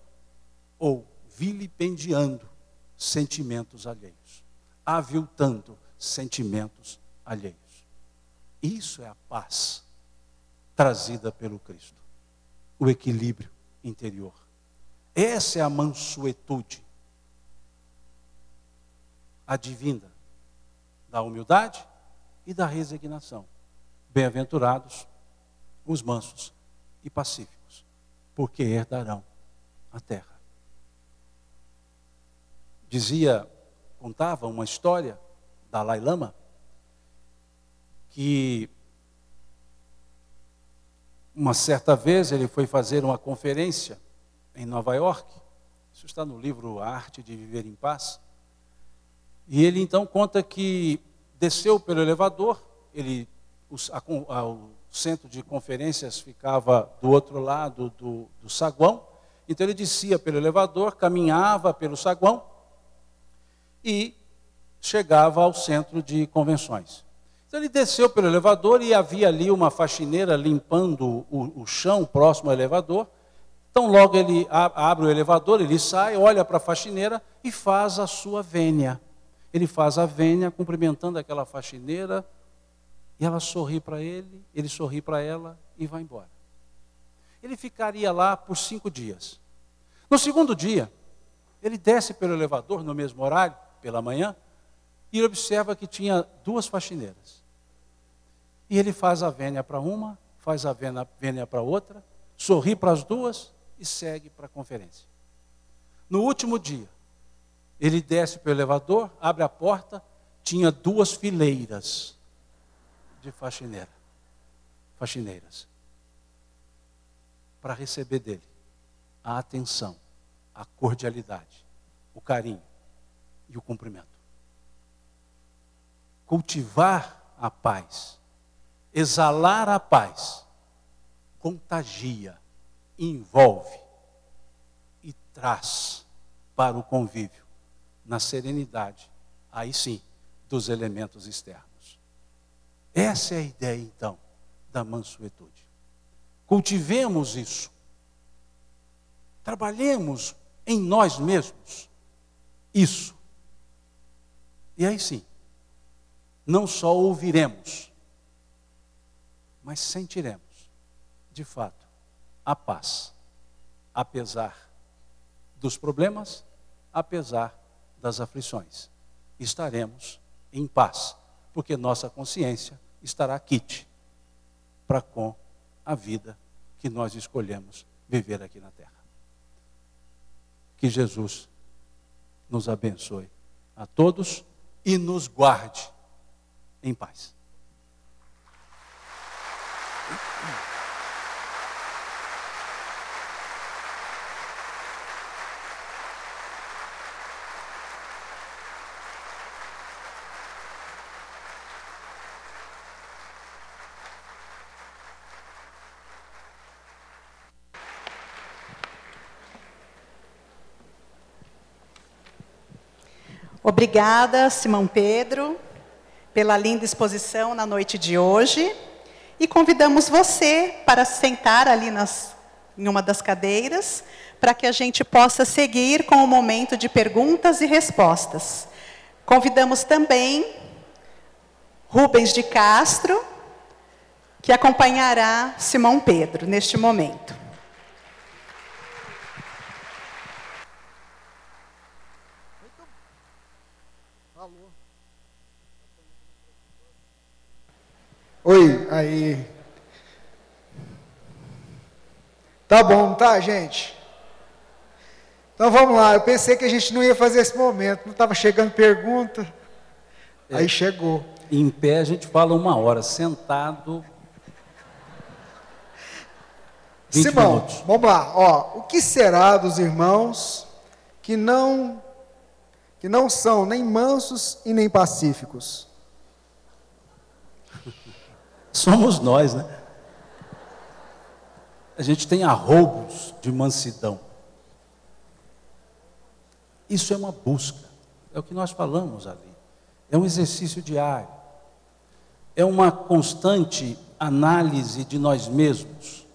ou vilipendiando sentimentos alheios, aviltando sentimentos alheios. Isso é a paz trazida pelo Cristo, o equilíbrio interior. Essa é a mansuetude advinda da humildade e da resignação. Bem-aventurados os mansos e pacíficos, porque herdarão a terra. Dizia, contava uma história da Dalai Lama que uma certa vez ele foi fazer uma conferência em Nova York. Isso está no livro A Arte de Viver em Paz. E ele então conta que desceu pelo elevador, ele, o, a, o centro de conferências ficava do outro lado do, do saguão, então ele descia pelo elevador, caminhava pelo saguão e chegava ao centro de convenções. Então ele desceu pelo elevador e havia ali uma faxineira limpando o, o chão próximo ao elevador. Então logo ele abre o elevador, ele sai, olha para a faxineira e faz a sua vênia. Ele faz a vênia cumprimentando aquela faxineira e ela sorri para ele, ele sorri para ela e vai embora. Ele ficaria lá por cinco dias. No segundo dia, ele desce pelo elevador no mesmo horário, pela manhã, e observa que tinha duas faxineiras. E ele faz a vênia para uma, faz a vênia para outra, sorri para as duas e segue para a conferência. No último dia, ele desce para o elevador, abre a porta, tinha duas fileiras de faxineira, faxineiras, para receber dele a atenção, a cordialidade, o carinho e o cumprimento. Cultivar a paz exalar a paz, contagia, envolve e traz para o convívio, na serenidade, aí sim, dos elementos externos. Essa é a ideia, então, da mansuetude. Cultivemos isso. Trabalhemos em nós mesmos isso. E aí sim, não só ouviremos, mas sentiremos, de fato, a paz, apesar dos problemas, apesar das aflições. Estaremos em paz, porque nossa consciência estará quite para com a vida que nós escolhemos viver aqui na terra. Que Jesus nos abençoe a todos e nos guarde em paz. Obrigada, Simão Pedro, pela linda exposição na noite de hoje. E convidamos você para sentar ali nas, em uma das cadeiras, para que a gente possa seguir com o momento de perguntas e respostas. Convidamos também Rubens de Castro, que acompanhará Simão Pedro neste momento. Oi, aí. Tá bom, tá, gente? Então vamos lá, eu pensei que a gente não ia fazer esse momento, não estava chegando pergunta. É. Aí chegou. Em pé a gente fala uma hora, sentado. Simão, minutos. vamos lá. Ó, o que será dos irmãos que não que não são nem mansos e nem pacíficos? Somos nós, né? A gente tem arroubos de mansidão. Isso é uma busca, é o que nós falamos ali. É um exercício diário, é uma constante análise de nós mesmos.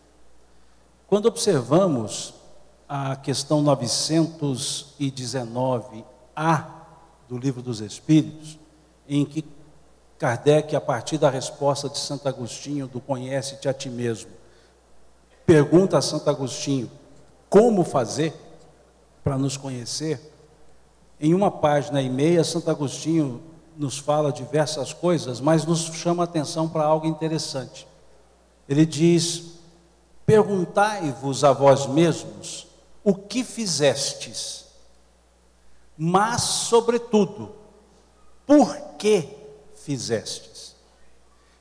Quando observamos a questão 919A do Livro dos Espíritos, em que Kardec, a partir da resposta de Santo Agostinho, do Conhece-te a ti mesmo, pergunta a Santo Agostinho como fazer para nos conhecer. Em uma página e meia, Santo Agostinho nos fala diversas coisas, mas nos chama a atenção para algo interessante. Ele diz: Perguntai-vos a vós mesmos o que fizestes, mas, sobretudo, por que fizestes.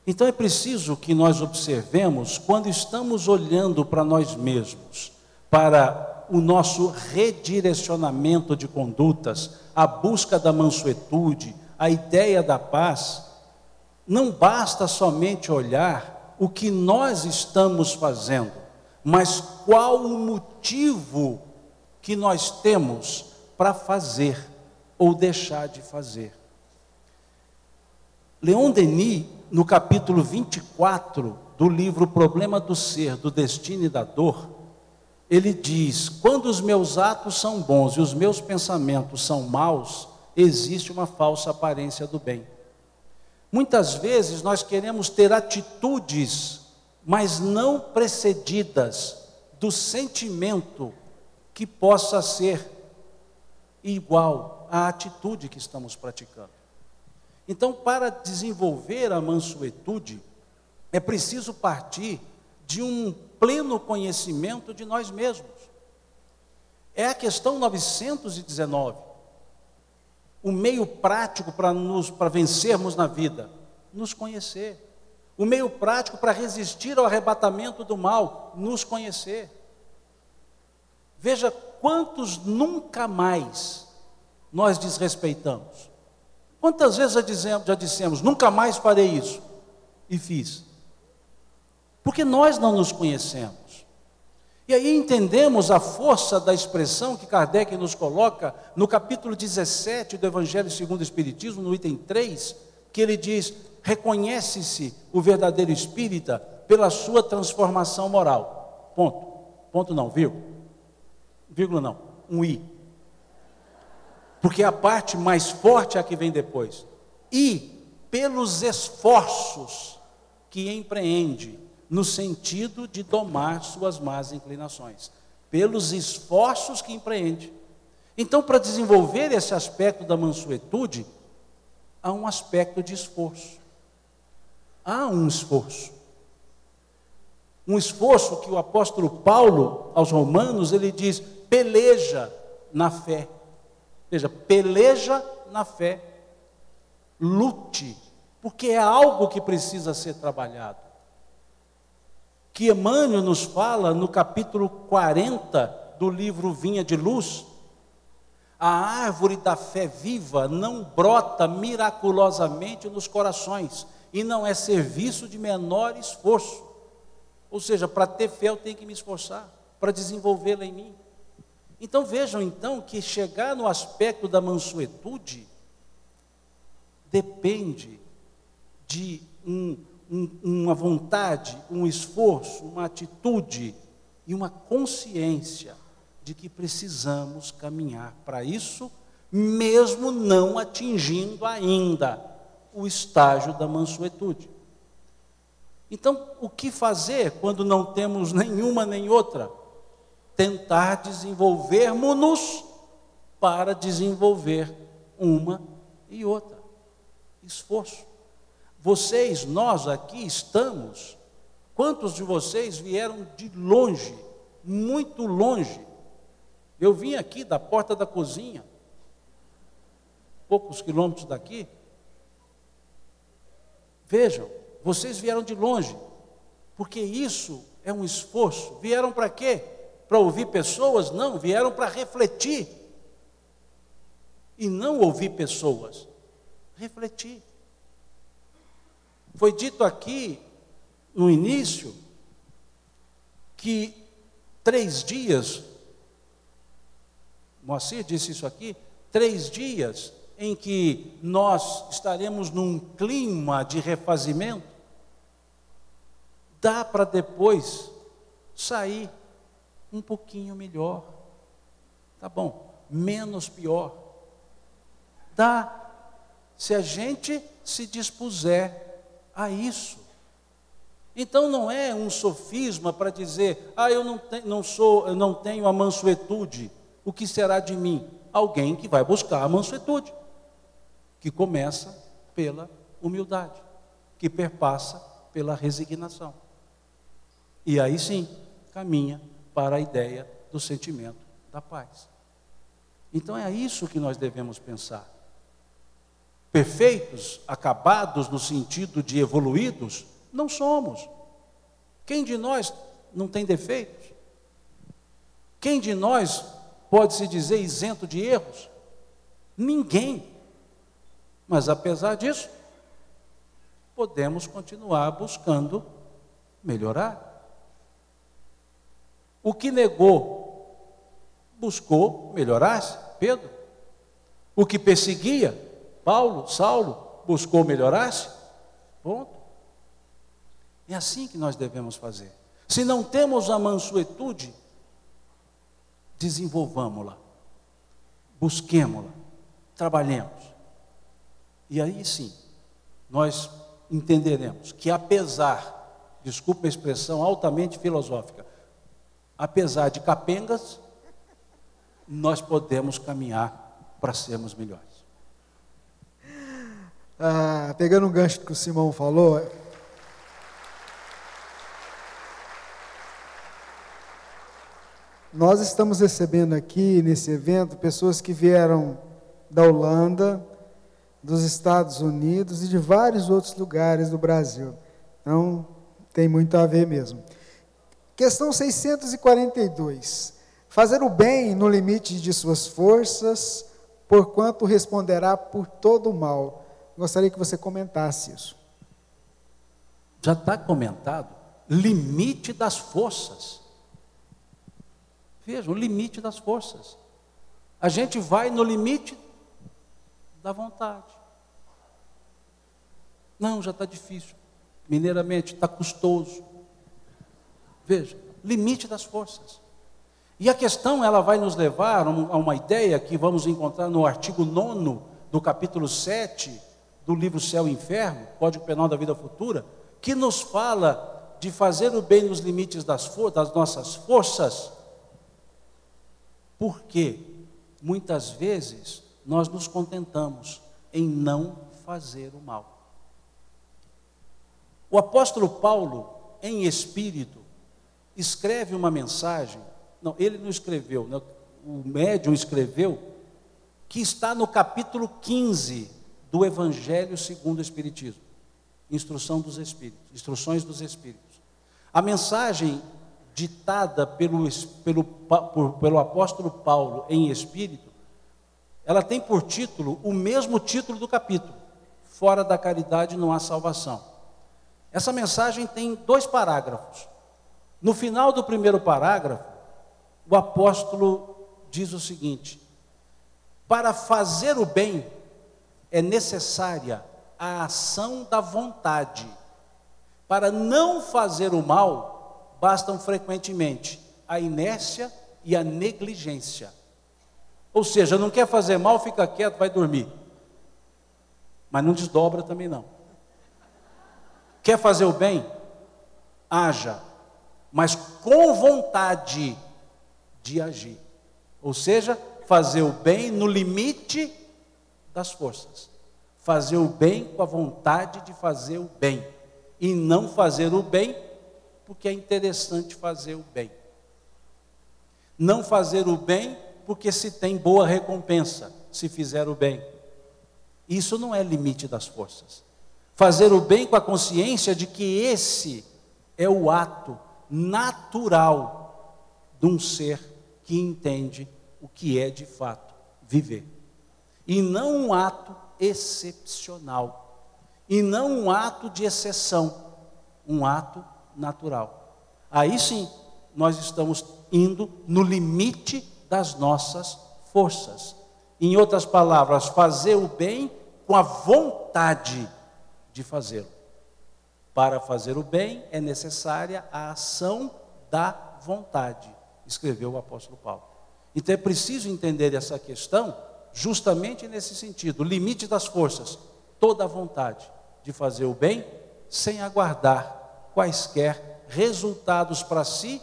Então é preciso que nós observemos, quando estamos olhando para nós mesmos, para o nosso redirecionamento de condutas, a busca da mansuetude, a ideia da paz, não basta somente olhar o que nós estamos fazendo, mas qual o motivo que nós temos para fazer ou deixar de fazer. Leon Denis, no capítulo 24 do livro Problema do Ser, do Destino e da Dor, ele diz: Quando os meus atos são bons e os meus pensamentos são maus, existe uma falsa aparência do bem. Muitas vezes nós queremos ter atitudes, mas não precedidas do sentimento que possa ser igual à atitude que estamos praticando. Então, para desenvolver a mansuetude, é preciso partir de um pleno conhecimento de nós mesmos. É a questão 919. O meio prático para nos para vencermos na vida, nos conhecer. O meio prático para resistir ao arrebatamento do mal, nos conhecer. Veja quantos nunca mais nós desrespeitamos. Quantas vezes já dissemos, já dissemos, nunca mais farei isso? E fiz. Porque nós não nos conhecemos. E aí entendemos a força da expressão que Kardec nos coloca no capítulo 17 do Evangelho segundo o Espiritismo, no item 3, que ele diz: reconhece-se o verdadeiro espírita pela sua transformação moral. Ponto. Ponto não, vírgula. Vírgula não, um i porque a parte mais forte é a que vem depois. E pelos esforços que empreende no sentido de domar suas más inclinações, pelos esforços que empreende. Então, para desenvolver esse aspecto da mansuetude, há um aspecto de esforço. Há um esforço. Um esforço que o apóstolo Paulo, aos Romanos, ele diz: peleja na fé. Veja, peleja na fé, lute, porque é algo que precisa ser trabalhado. Que Emmanuel nos fala no capítulo 40 do livro Vinha de Luz, a árvore da fé viva não brota miraculosamente nos corações e não é serviço de menor esforço. Ou seja, para ter fé eu tenho que me esforçar, para desenvolvê-la em mim. Então vejam então que chegar no aspecto da mansuetude depende de um, um, uma vontade, um esforço, uma atitude e uma consciência de que precisamos caminhar para isso, mesmo não atingindo ainda o estágio da mansuetude. Então, o que fazer quando não temos nenhuma nem outra? Tentar desenvolvermos-nos para desenvolver uma e outra. Esforço. Vocês, nós aqui estamos. Quantos de vocês vieram de longe, muito longe, Eu vim aqui da porta da cozinha, poucos quilômetros daqui. Vejam, vocês vieram de longe, porque isso é um esforço. Vieram para quê? Para ouvir pessoas? Não, vieram para refletir. E não ouvir pessoas, refletir. Foi dito aqui no início que três dias, Moacir disse isso aqui, três dias em que nós estaremos num clima de refazimento, dá para depois sair um pouquinho melhor. Tá bom, menos pior. Dá se a gente se dispuser a isso. Então não é um sofisma para dizer, ah, eu não, te, não sou, eu não tenho a mansuetude. O que será de mim? Alguém que vai buscar a mansuetude, que começa pela humildade, que perpassa pela resignação. E aí sim, caminha para a ideia do sentimento da paz. Então é isso que nós devemos pensar perfeitos, acabados no sentido de evoluídos, não somos. Quem de nós não tem defeitos? Quem de nós pode se dizer isento de erros? Ninguém. Mas apesar disso, podemos continuar buscando melhorar. O que negou, buscou melhorar-se, Pedro. O que perseguia, Paulo, Saulo, buscou melhorar-se? Ponto. É assim que nós devemos fazer. Se não temos a mansuetude, desenvolvamos-la, busquemos-la, trabalhemos. E aí sim, nós entenderemos que apesar, desculpa a expressão altamente filosófica, apesar de capengas, nós podemos caminhar para sermos melhores. Ah, pegando um gancho que o Simão falou, nós estamos recebendo aqui nesse evento pessoas que vieram da Holanda, dos Estados Unidos e de vários outros lugares do Brasil. Então, tem muito a ver mesmo. Questão 642. Fazer o bem no limite de suas forças, porquanto responderá por todo o mal Gostaria que você comentasse isso. Já está comentado. Limite das forças. Veja, o limite das forças. A gente vai no limite da vontade. Não, já está difícil. Mineiramente, está custoso. Veja, limite das forças. E a questão, ela vai nos levar a uma ideia que vamos encontrar no artigo 9 do capítulo 7 do livro Céu e Inferno, Código Penal da Vida Futura, que nos fala de fazer o bem nos limites das, das nossas forças, porque muitas vezes nós nos contentamos em não fazer o mal. O apóstolo Paulo, em espírito, escreve uma mensagem, não, ele não escreveu, né, o médium escreveu, que está no capítulo 15 do Evangelho segundo o Espiritismo. Instrução dos Espíritos, instruções dos Espíritos. A mensagem ditada pelo, pelo, por, pelo apóstolo Paulo em Espírito, ela tem por título o mesmo título do capítulo: Fora da caridade não há salvação. Essa mensagem tem dois parágrafos. No final do primeiro parágrafo, o apóstolo diz o seguinte: Para fazer o bem, é necessária a ação da vontade. Para não fazer o mal, bastam frequentemente a inércia e a negligência. Ou seja, não quer fazer mal, fica quieto, vai dormir. Mas não desdobra também não. Quer fazer o bem? Haja, mas com vontade de agir. Ou seja, fazer o bem no limite das forças. Fazer o bem com a vontade de fazer o bem. E não fazer o bem porque é interessante fazer o bem. Não fazer o bem porque se tem boa recompensa se fizer o bem. Isso não é limite das forças. Fazer o bem com a consciência de que esse é o ato natural de um ser que entende o que é de fato viver. E não um ato excepcional. E não um ato de exceção. Um ato natural. Aí sim, nós estamos indo no limite das nossas forças. Em outras palavras, fazer o bem com a vontade de fazê-lo. Para fazer o bem é necessária a ação da vontade, escreveu o apóstolo Paulo. Então é preciso entender essa questão justamente nesse sentido, limite das forças, toda a vontade de fazer o bem sem aguardar quaisquer resultados para si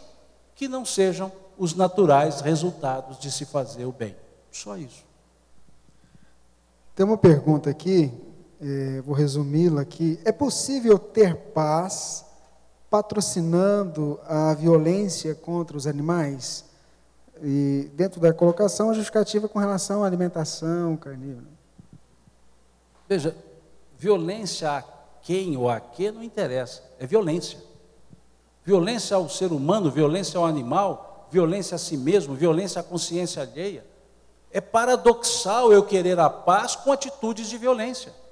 que não sejam os naturais resultados de se fazer o bem. Só isso. Tem uma pergunta aqui é, vou resumi-la aqui. É possível ter paz patrocinando a violência contra os animais? E dentro da colocação, a justificativa com relação à alimentação carnívora. Veja, violência a quem ou a que não interessa, é violência. Violência ao ser humano, violência ao animal, violência a si mesmo, violência à consciência alheia. É paradoxal eu querer a paz com atitudes de violência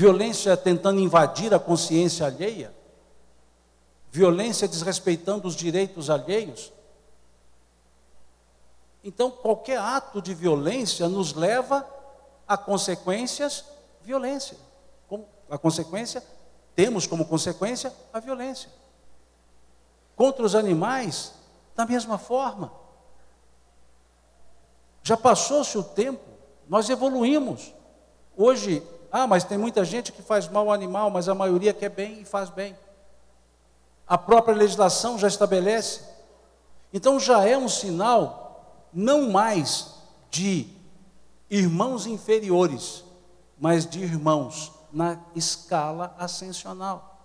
violência tentando invadir a consciência alheia, violência desrespeitando os direitos alheios. Então, qualquer ato de violência nos leva a consequências violência. A consequência, temos como consequência a violência. Contra os animais, da mesma forma. Já passou-se o tempo, nós evoluímos. Hoje, ah, mas tem muita gente que faz mal ao animal, mas a maioria quer bem e faz bem. A própria legislação já estabelece. Então já é um sinal não mais de irmãos inferiores, mas de irmãos na escala ascensional,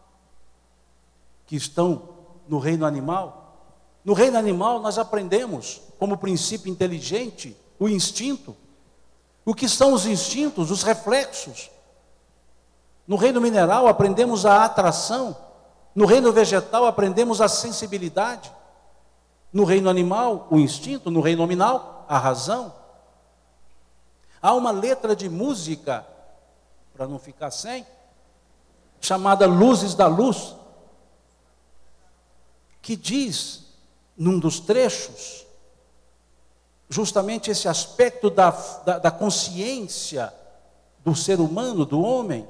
que estão no reino animal. No reino animal, nós aprendemos, como princípio inteligente, o instinto. O que são os instintos? Os reflexos. No reino mineral aprendemos a atração, no reino vegetal aprendemos a sensibilidade, no reino animal, o instinto, no reino nominal, a razão. Há uma letra de música, para não ficar sem, chamada Luzes da Luz, que diz, num dos trechos, justamente esse aspecto da, da, da consciência do ser humano, do homem,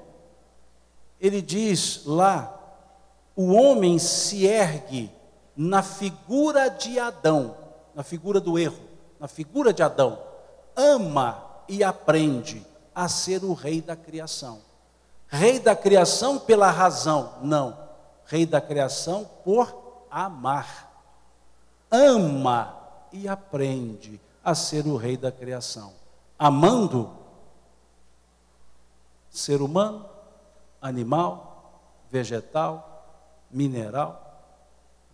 ele diz lá: o homem se ergue na figura de Adão, na figura do erro, na figura de Adão, ama e aprende a ser o rei da criação. Rei da criação pela razão, não. Rei da criação por amar. Ama e aprende a ser o rei da criação. Amando ser humano, animal, vegetal, mineral.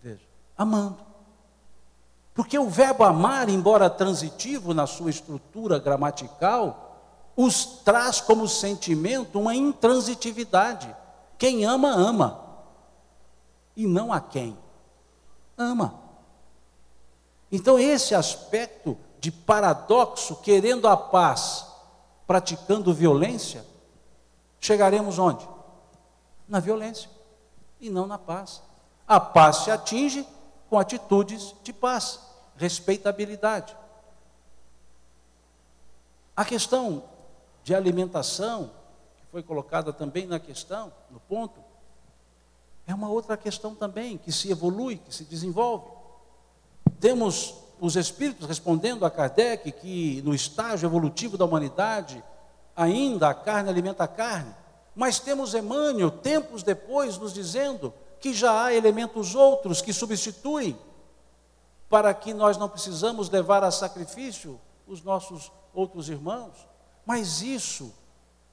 Veja, amando. Porque o verbo amar, embora transitivo na sua estrutura gramatical, os traz como sentimento uma intransitividade. Quem ama, ama. E não a quem. Ama. Então, esse aspecto de paradoxo, querendo a paz, praticando violência, chegaremos onde? Na violência e não na paz. A paz se atinge com atitudes de paz, respeitabilidade. A questão de alimentação, que foi colocada também na questão, no ponto, é uma outra questão também que se evolui, que se desenvolve. Temos os espíritos respondendo a Kardec que no estágio evolutivo da humanidade, ainda a carne alimenta a carne, mas temos Emmanuel, tempos depois, nos dizendo que já há elementos outros que substituem, para que nós não precisamos levar a sacrifício os nossos outros irmãos. Mas isso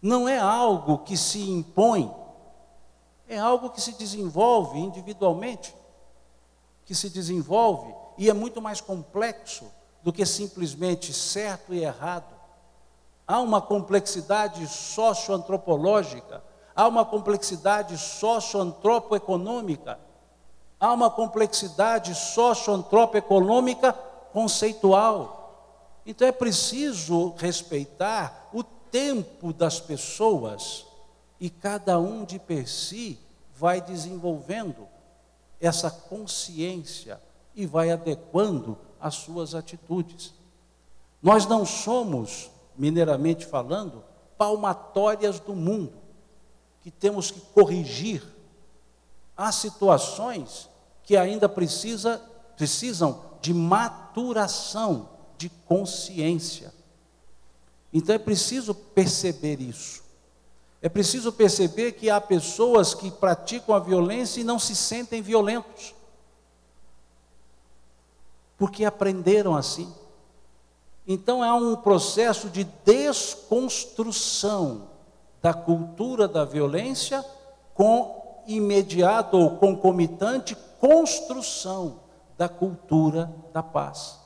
não é algo que se impõe, é algo que se desenvolve individualmente, que se desenvolve e é muito mais complexo do que simplesmente certo e errado. Há uma complexidade socioantropológica, há uma complexidade socioantropoeconômica, há uma complexidade socioantropoeconômica conceitual. Então é preciso respeitar o tempo das pessoas e cada um de per si vai desenvolvendo essa consciência e vai adequando as suas atitudes. Nós não somos, mineiramente falando, palmatórias do mundo, que temos que corrigir. Há situações que ainda precisa, precisam de maturação, de consciência. Então é preciso perceber isso. É preciso perceber que há pessoas que praticam a violência e não se sentem violentos porque aprenderam assim. Então há um processo de desconstrução da cultura da violência com imediato ou concomitante construção da cultura da paz.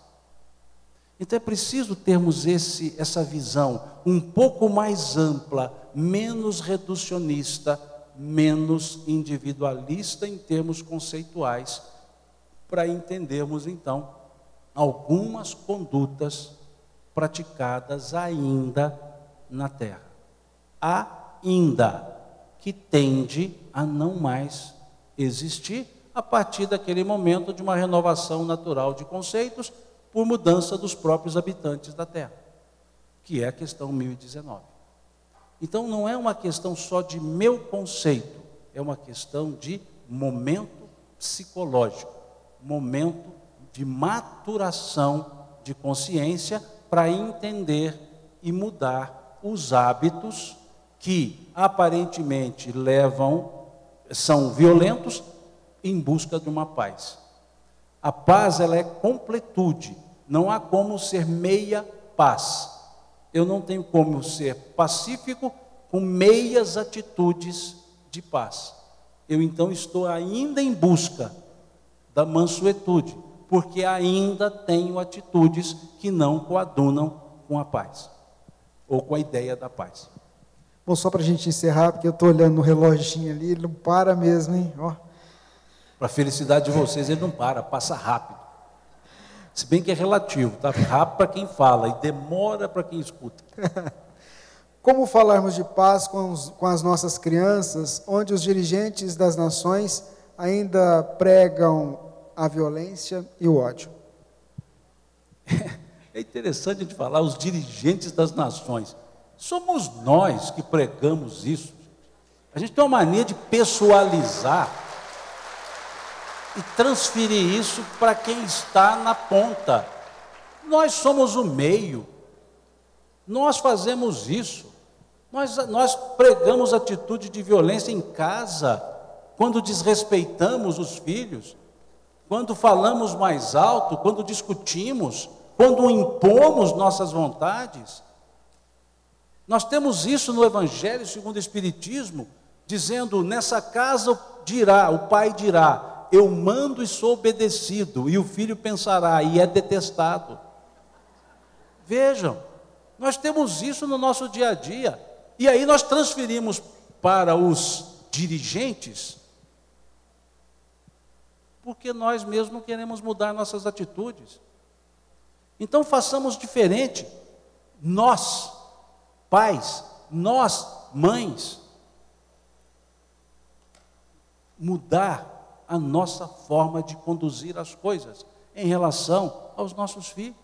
Então é preciso termos esse, essa visão um pouco mais ampla, menos reducionista, menos individualista em termos conceituais, para entendermos então algumas condutas praticadas ainda na terra. Ainda que tende a não mais existir a partir daquele momento de uma renovação natural de conceitos por mudança dos próprios habitantes da terra, que é a questão 1019. Então não é uma questão só de meu conceito, é uma questão de momento psicológico, momento de maturação de consciência para entender e mudar os hábitos que aparentemente levam, são violentos, em busca de uma paz. A paz ela é completude, não há como ser meia paz. Eu não tenho como ser pacífico com meias atitudes de paz. Eu então estou ainda em busca da mansuetude, porque ainda tenho atitudes que não coadunam com a paz, ou com a ideia da paz. Bom, só para a gente encerrar, porque eu estou olhando no reloginho ali, ele não para mesmo, hein? Para a felicidade de vocês, ele não para, passa rápido. Se bem que é relativo, tá? Rápido para quem fala e demora para quem escuta. Como falarmos de paz com, os, com as nossas crianças, onde os dirigentes das nações ainda pregam a violência e o ódio. É interessante a gente falar os dirigentes das nações. Somos nós que pregamos isso. A gente tem uma mania de pessoalizar e transferir isso para quem está na ponta. Nós somos o meio. Nós fazemos isso. Nós, nós pregamos atitude de violência em casa, quando desrespeitamos os filhos quando falamos mais alto, quando discutimos, quando impomos nossas vontades. Nós temos isso no Evangelho segundo o Espiritismo, dizendo: nessa casa dirá, o pai dirá, eu mando e sou obedecido, e o filho pensará, e é detestado. Vejam, nós temos isso no nosso dia a dia, e aí nós transferimos para os dirigentes porque nós mesmos queremos mudar nossas atitudes. Então façamos diferente. Nós, pais, nós, mães, mudar a nossa forma de conduzir as coisas em relação aos nossos filhos,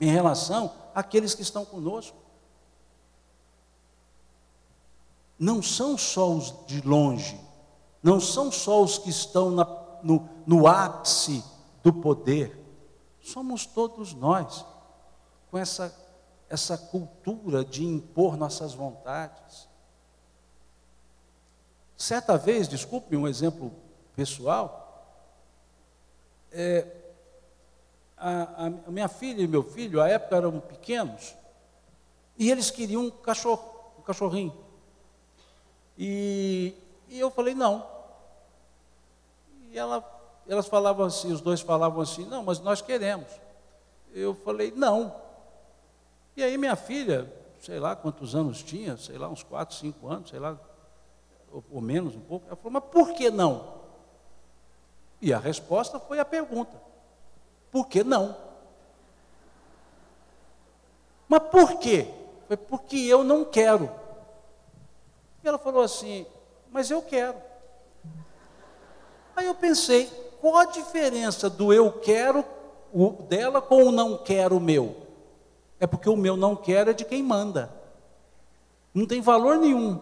em relação àqueles que estão conosco. Não são só os de longe, não são só os que estão na no, no ápice do poder, somos todos nós, com essa, essa cultura de impor nossas vontades. Certa vez, desculpe um exemplo pessoal, é, a, a, minha filha e meu filho, à época eram pequenos, e eles queriam um cachorro, um cachorrinho. E, e eu falei, não, e ela, elas falavam assim, os dois falavam assim, não, mas nós queremos. Eu falei, não. E aí minha filha, sei lá quantos anos tinha, sei lá, uns 4, 5 anos, sei lá, ou, ou menos um pouco, ela falou, mas por que não? E a resposta foi a pergunta: por que não? Mas por quê? Foi porque eu não quero. E ela falou assim: mas eu quero. Aí eu pensei: qual a diferença do eu quero dela com o não quero meu? É porque o meu não quero é de quem manda. Não tem valor nenhum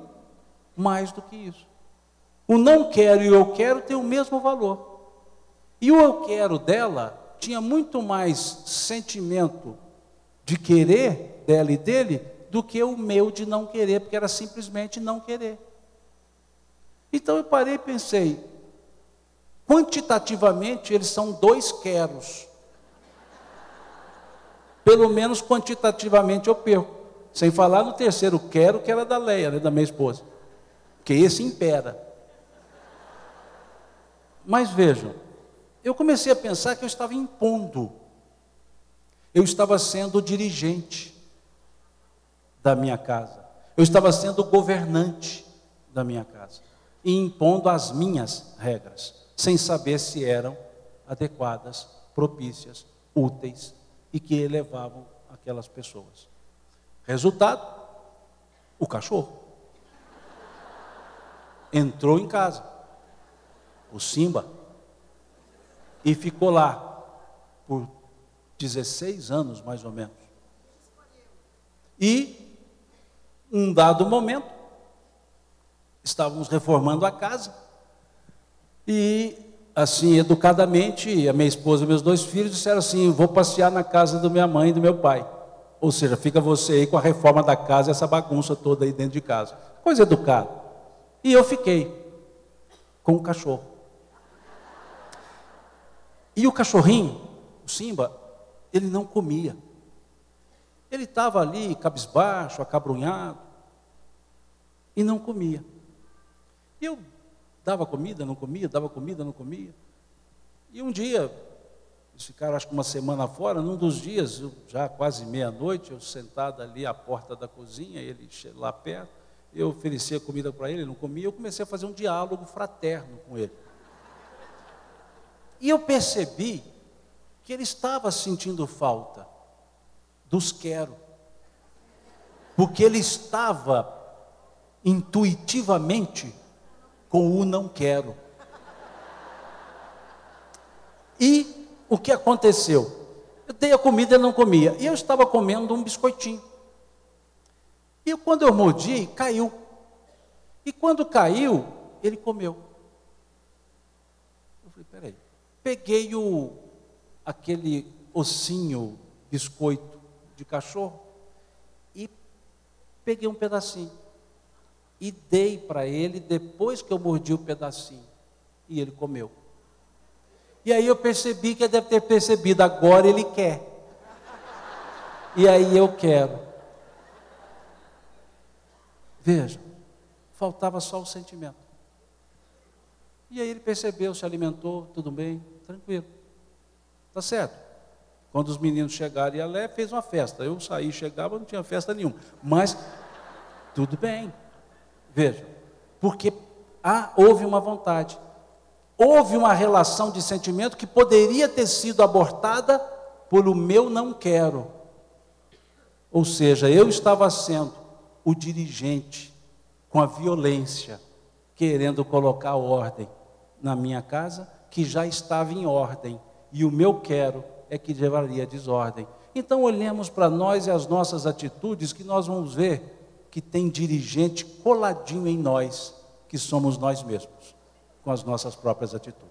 mais do que isso. O não quero e o eu quero tem o mesmo valor. E o eu quero dela tinha muito mais sentimento de querer dela e dele do que o meu de não querer, porque era simplesmente não querer. Então eu parei e pensei, quantitativamente eles são dois queros. Pelo menos quantitativamente eu perco. Sem falar no terceiro quero, que era da Leia, né, da minha esposa. Porque esse impera. Mas vejam, eu comecei a pensar que eu estava impondo. Eu estava sendo dirigente da minha casa. Eu estava sendo governante da minha casa. E impondo as minhas regras, sem saber se eram adequadas, propícias, úteis e que elevavam aquelas pessoas. Resultado: o cachorro entrou em casa. O Simba e ficou lá por 16 anos, mais ou menos. E, um dado momento, estávamos reformando a casa, e, assim, educadamente, a minha esposa e meus dois filhos disseram assim: vou passear na casa da minha mãe e do meu pai. Ou seja, fica você aí com a reforma da casa, essa bagunça toda aí dentro de casa. Coisa educada. E eu fiquei com o cachorro. E o cachorrinho, o Simba, ele não comia. Ele estava ali, cabisbaixo, acabrunhado, e não comia. E eu dava comida, não comia, dava comida, não comia. E um dia, eles ficaram acho que uma semana fora, num dos dias, já quase meia-noite, eu sentado ali à porta da cozinha, ele lá perto, eu oferecia comida para ele, ele não comia, eu comecei a fazer um diálogo fraterno com ele. E eu percebi que ele estava sentindo falta dos quero, porque ele estava intuitivamente com o não quero. E o que aconteceu? Eu dei a comida e não comia. E eu estava comendo um biscoitinho. E quando eu mordi, caiu. E quando caiu, ele comeu. Eu falei, peraí peguei o, aquele ossinho, biscoito de cachorro, e peguei um pedacinho. E dei para ele depois que eu mordi o pedacinho. E ele comeu. E aí eu percebi que ele deve ter percebido, agora ele quer. E aí eu quero. Veja, faltava só o sentimento. E aí ele percebeu, se alimentou, tudo bem, tranquilo. Tá certo. Quando os meninos chegaram e a Lé fez uma festa. Eu saí, chegava, não tinha festa nenhuma. Mas tudo bem. Veja, porque houve uma vontade. Houve uma relação de sentimento que poderia ter sido abortada por o meu não quero. Ou seja, eu estava sendo o dirigente com a violência, querendo colocar ordem na minha casa que já estava em ordem, e o meu quero é que levaria desordem. Então olhemos para nós e as nossas atitudes, que nós vamos ver que tem dirigente coladinho em nós, que somos nós mesmos, com as nossas próprias atitudes.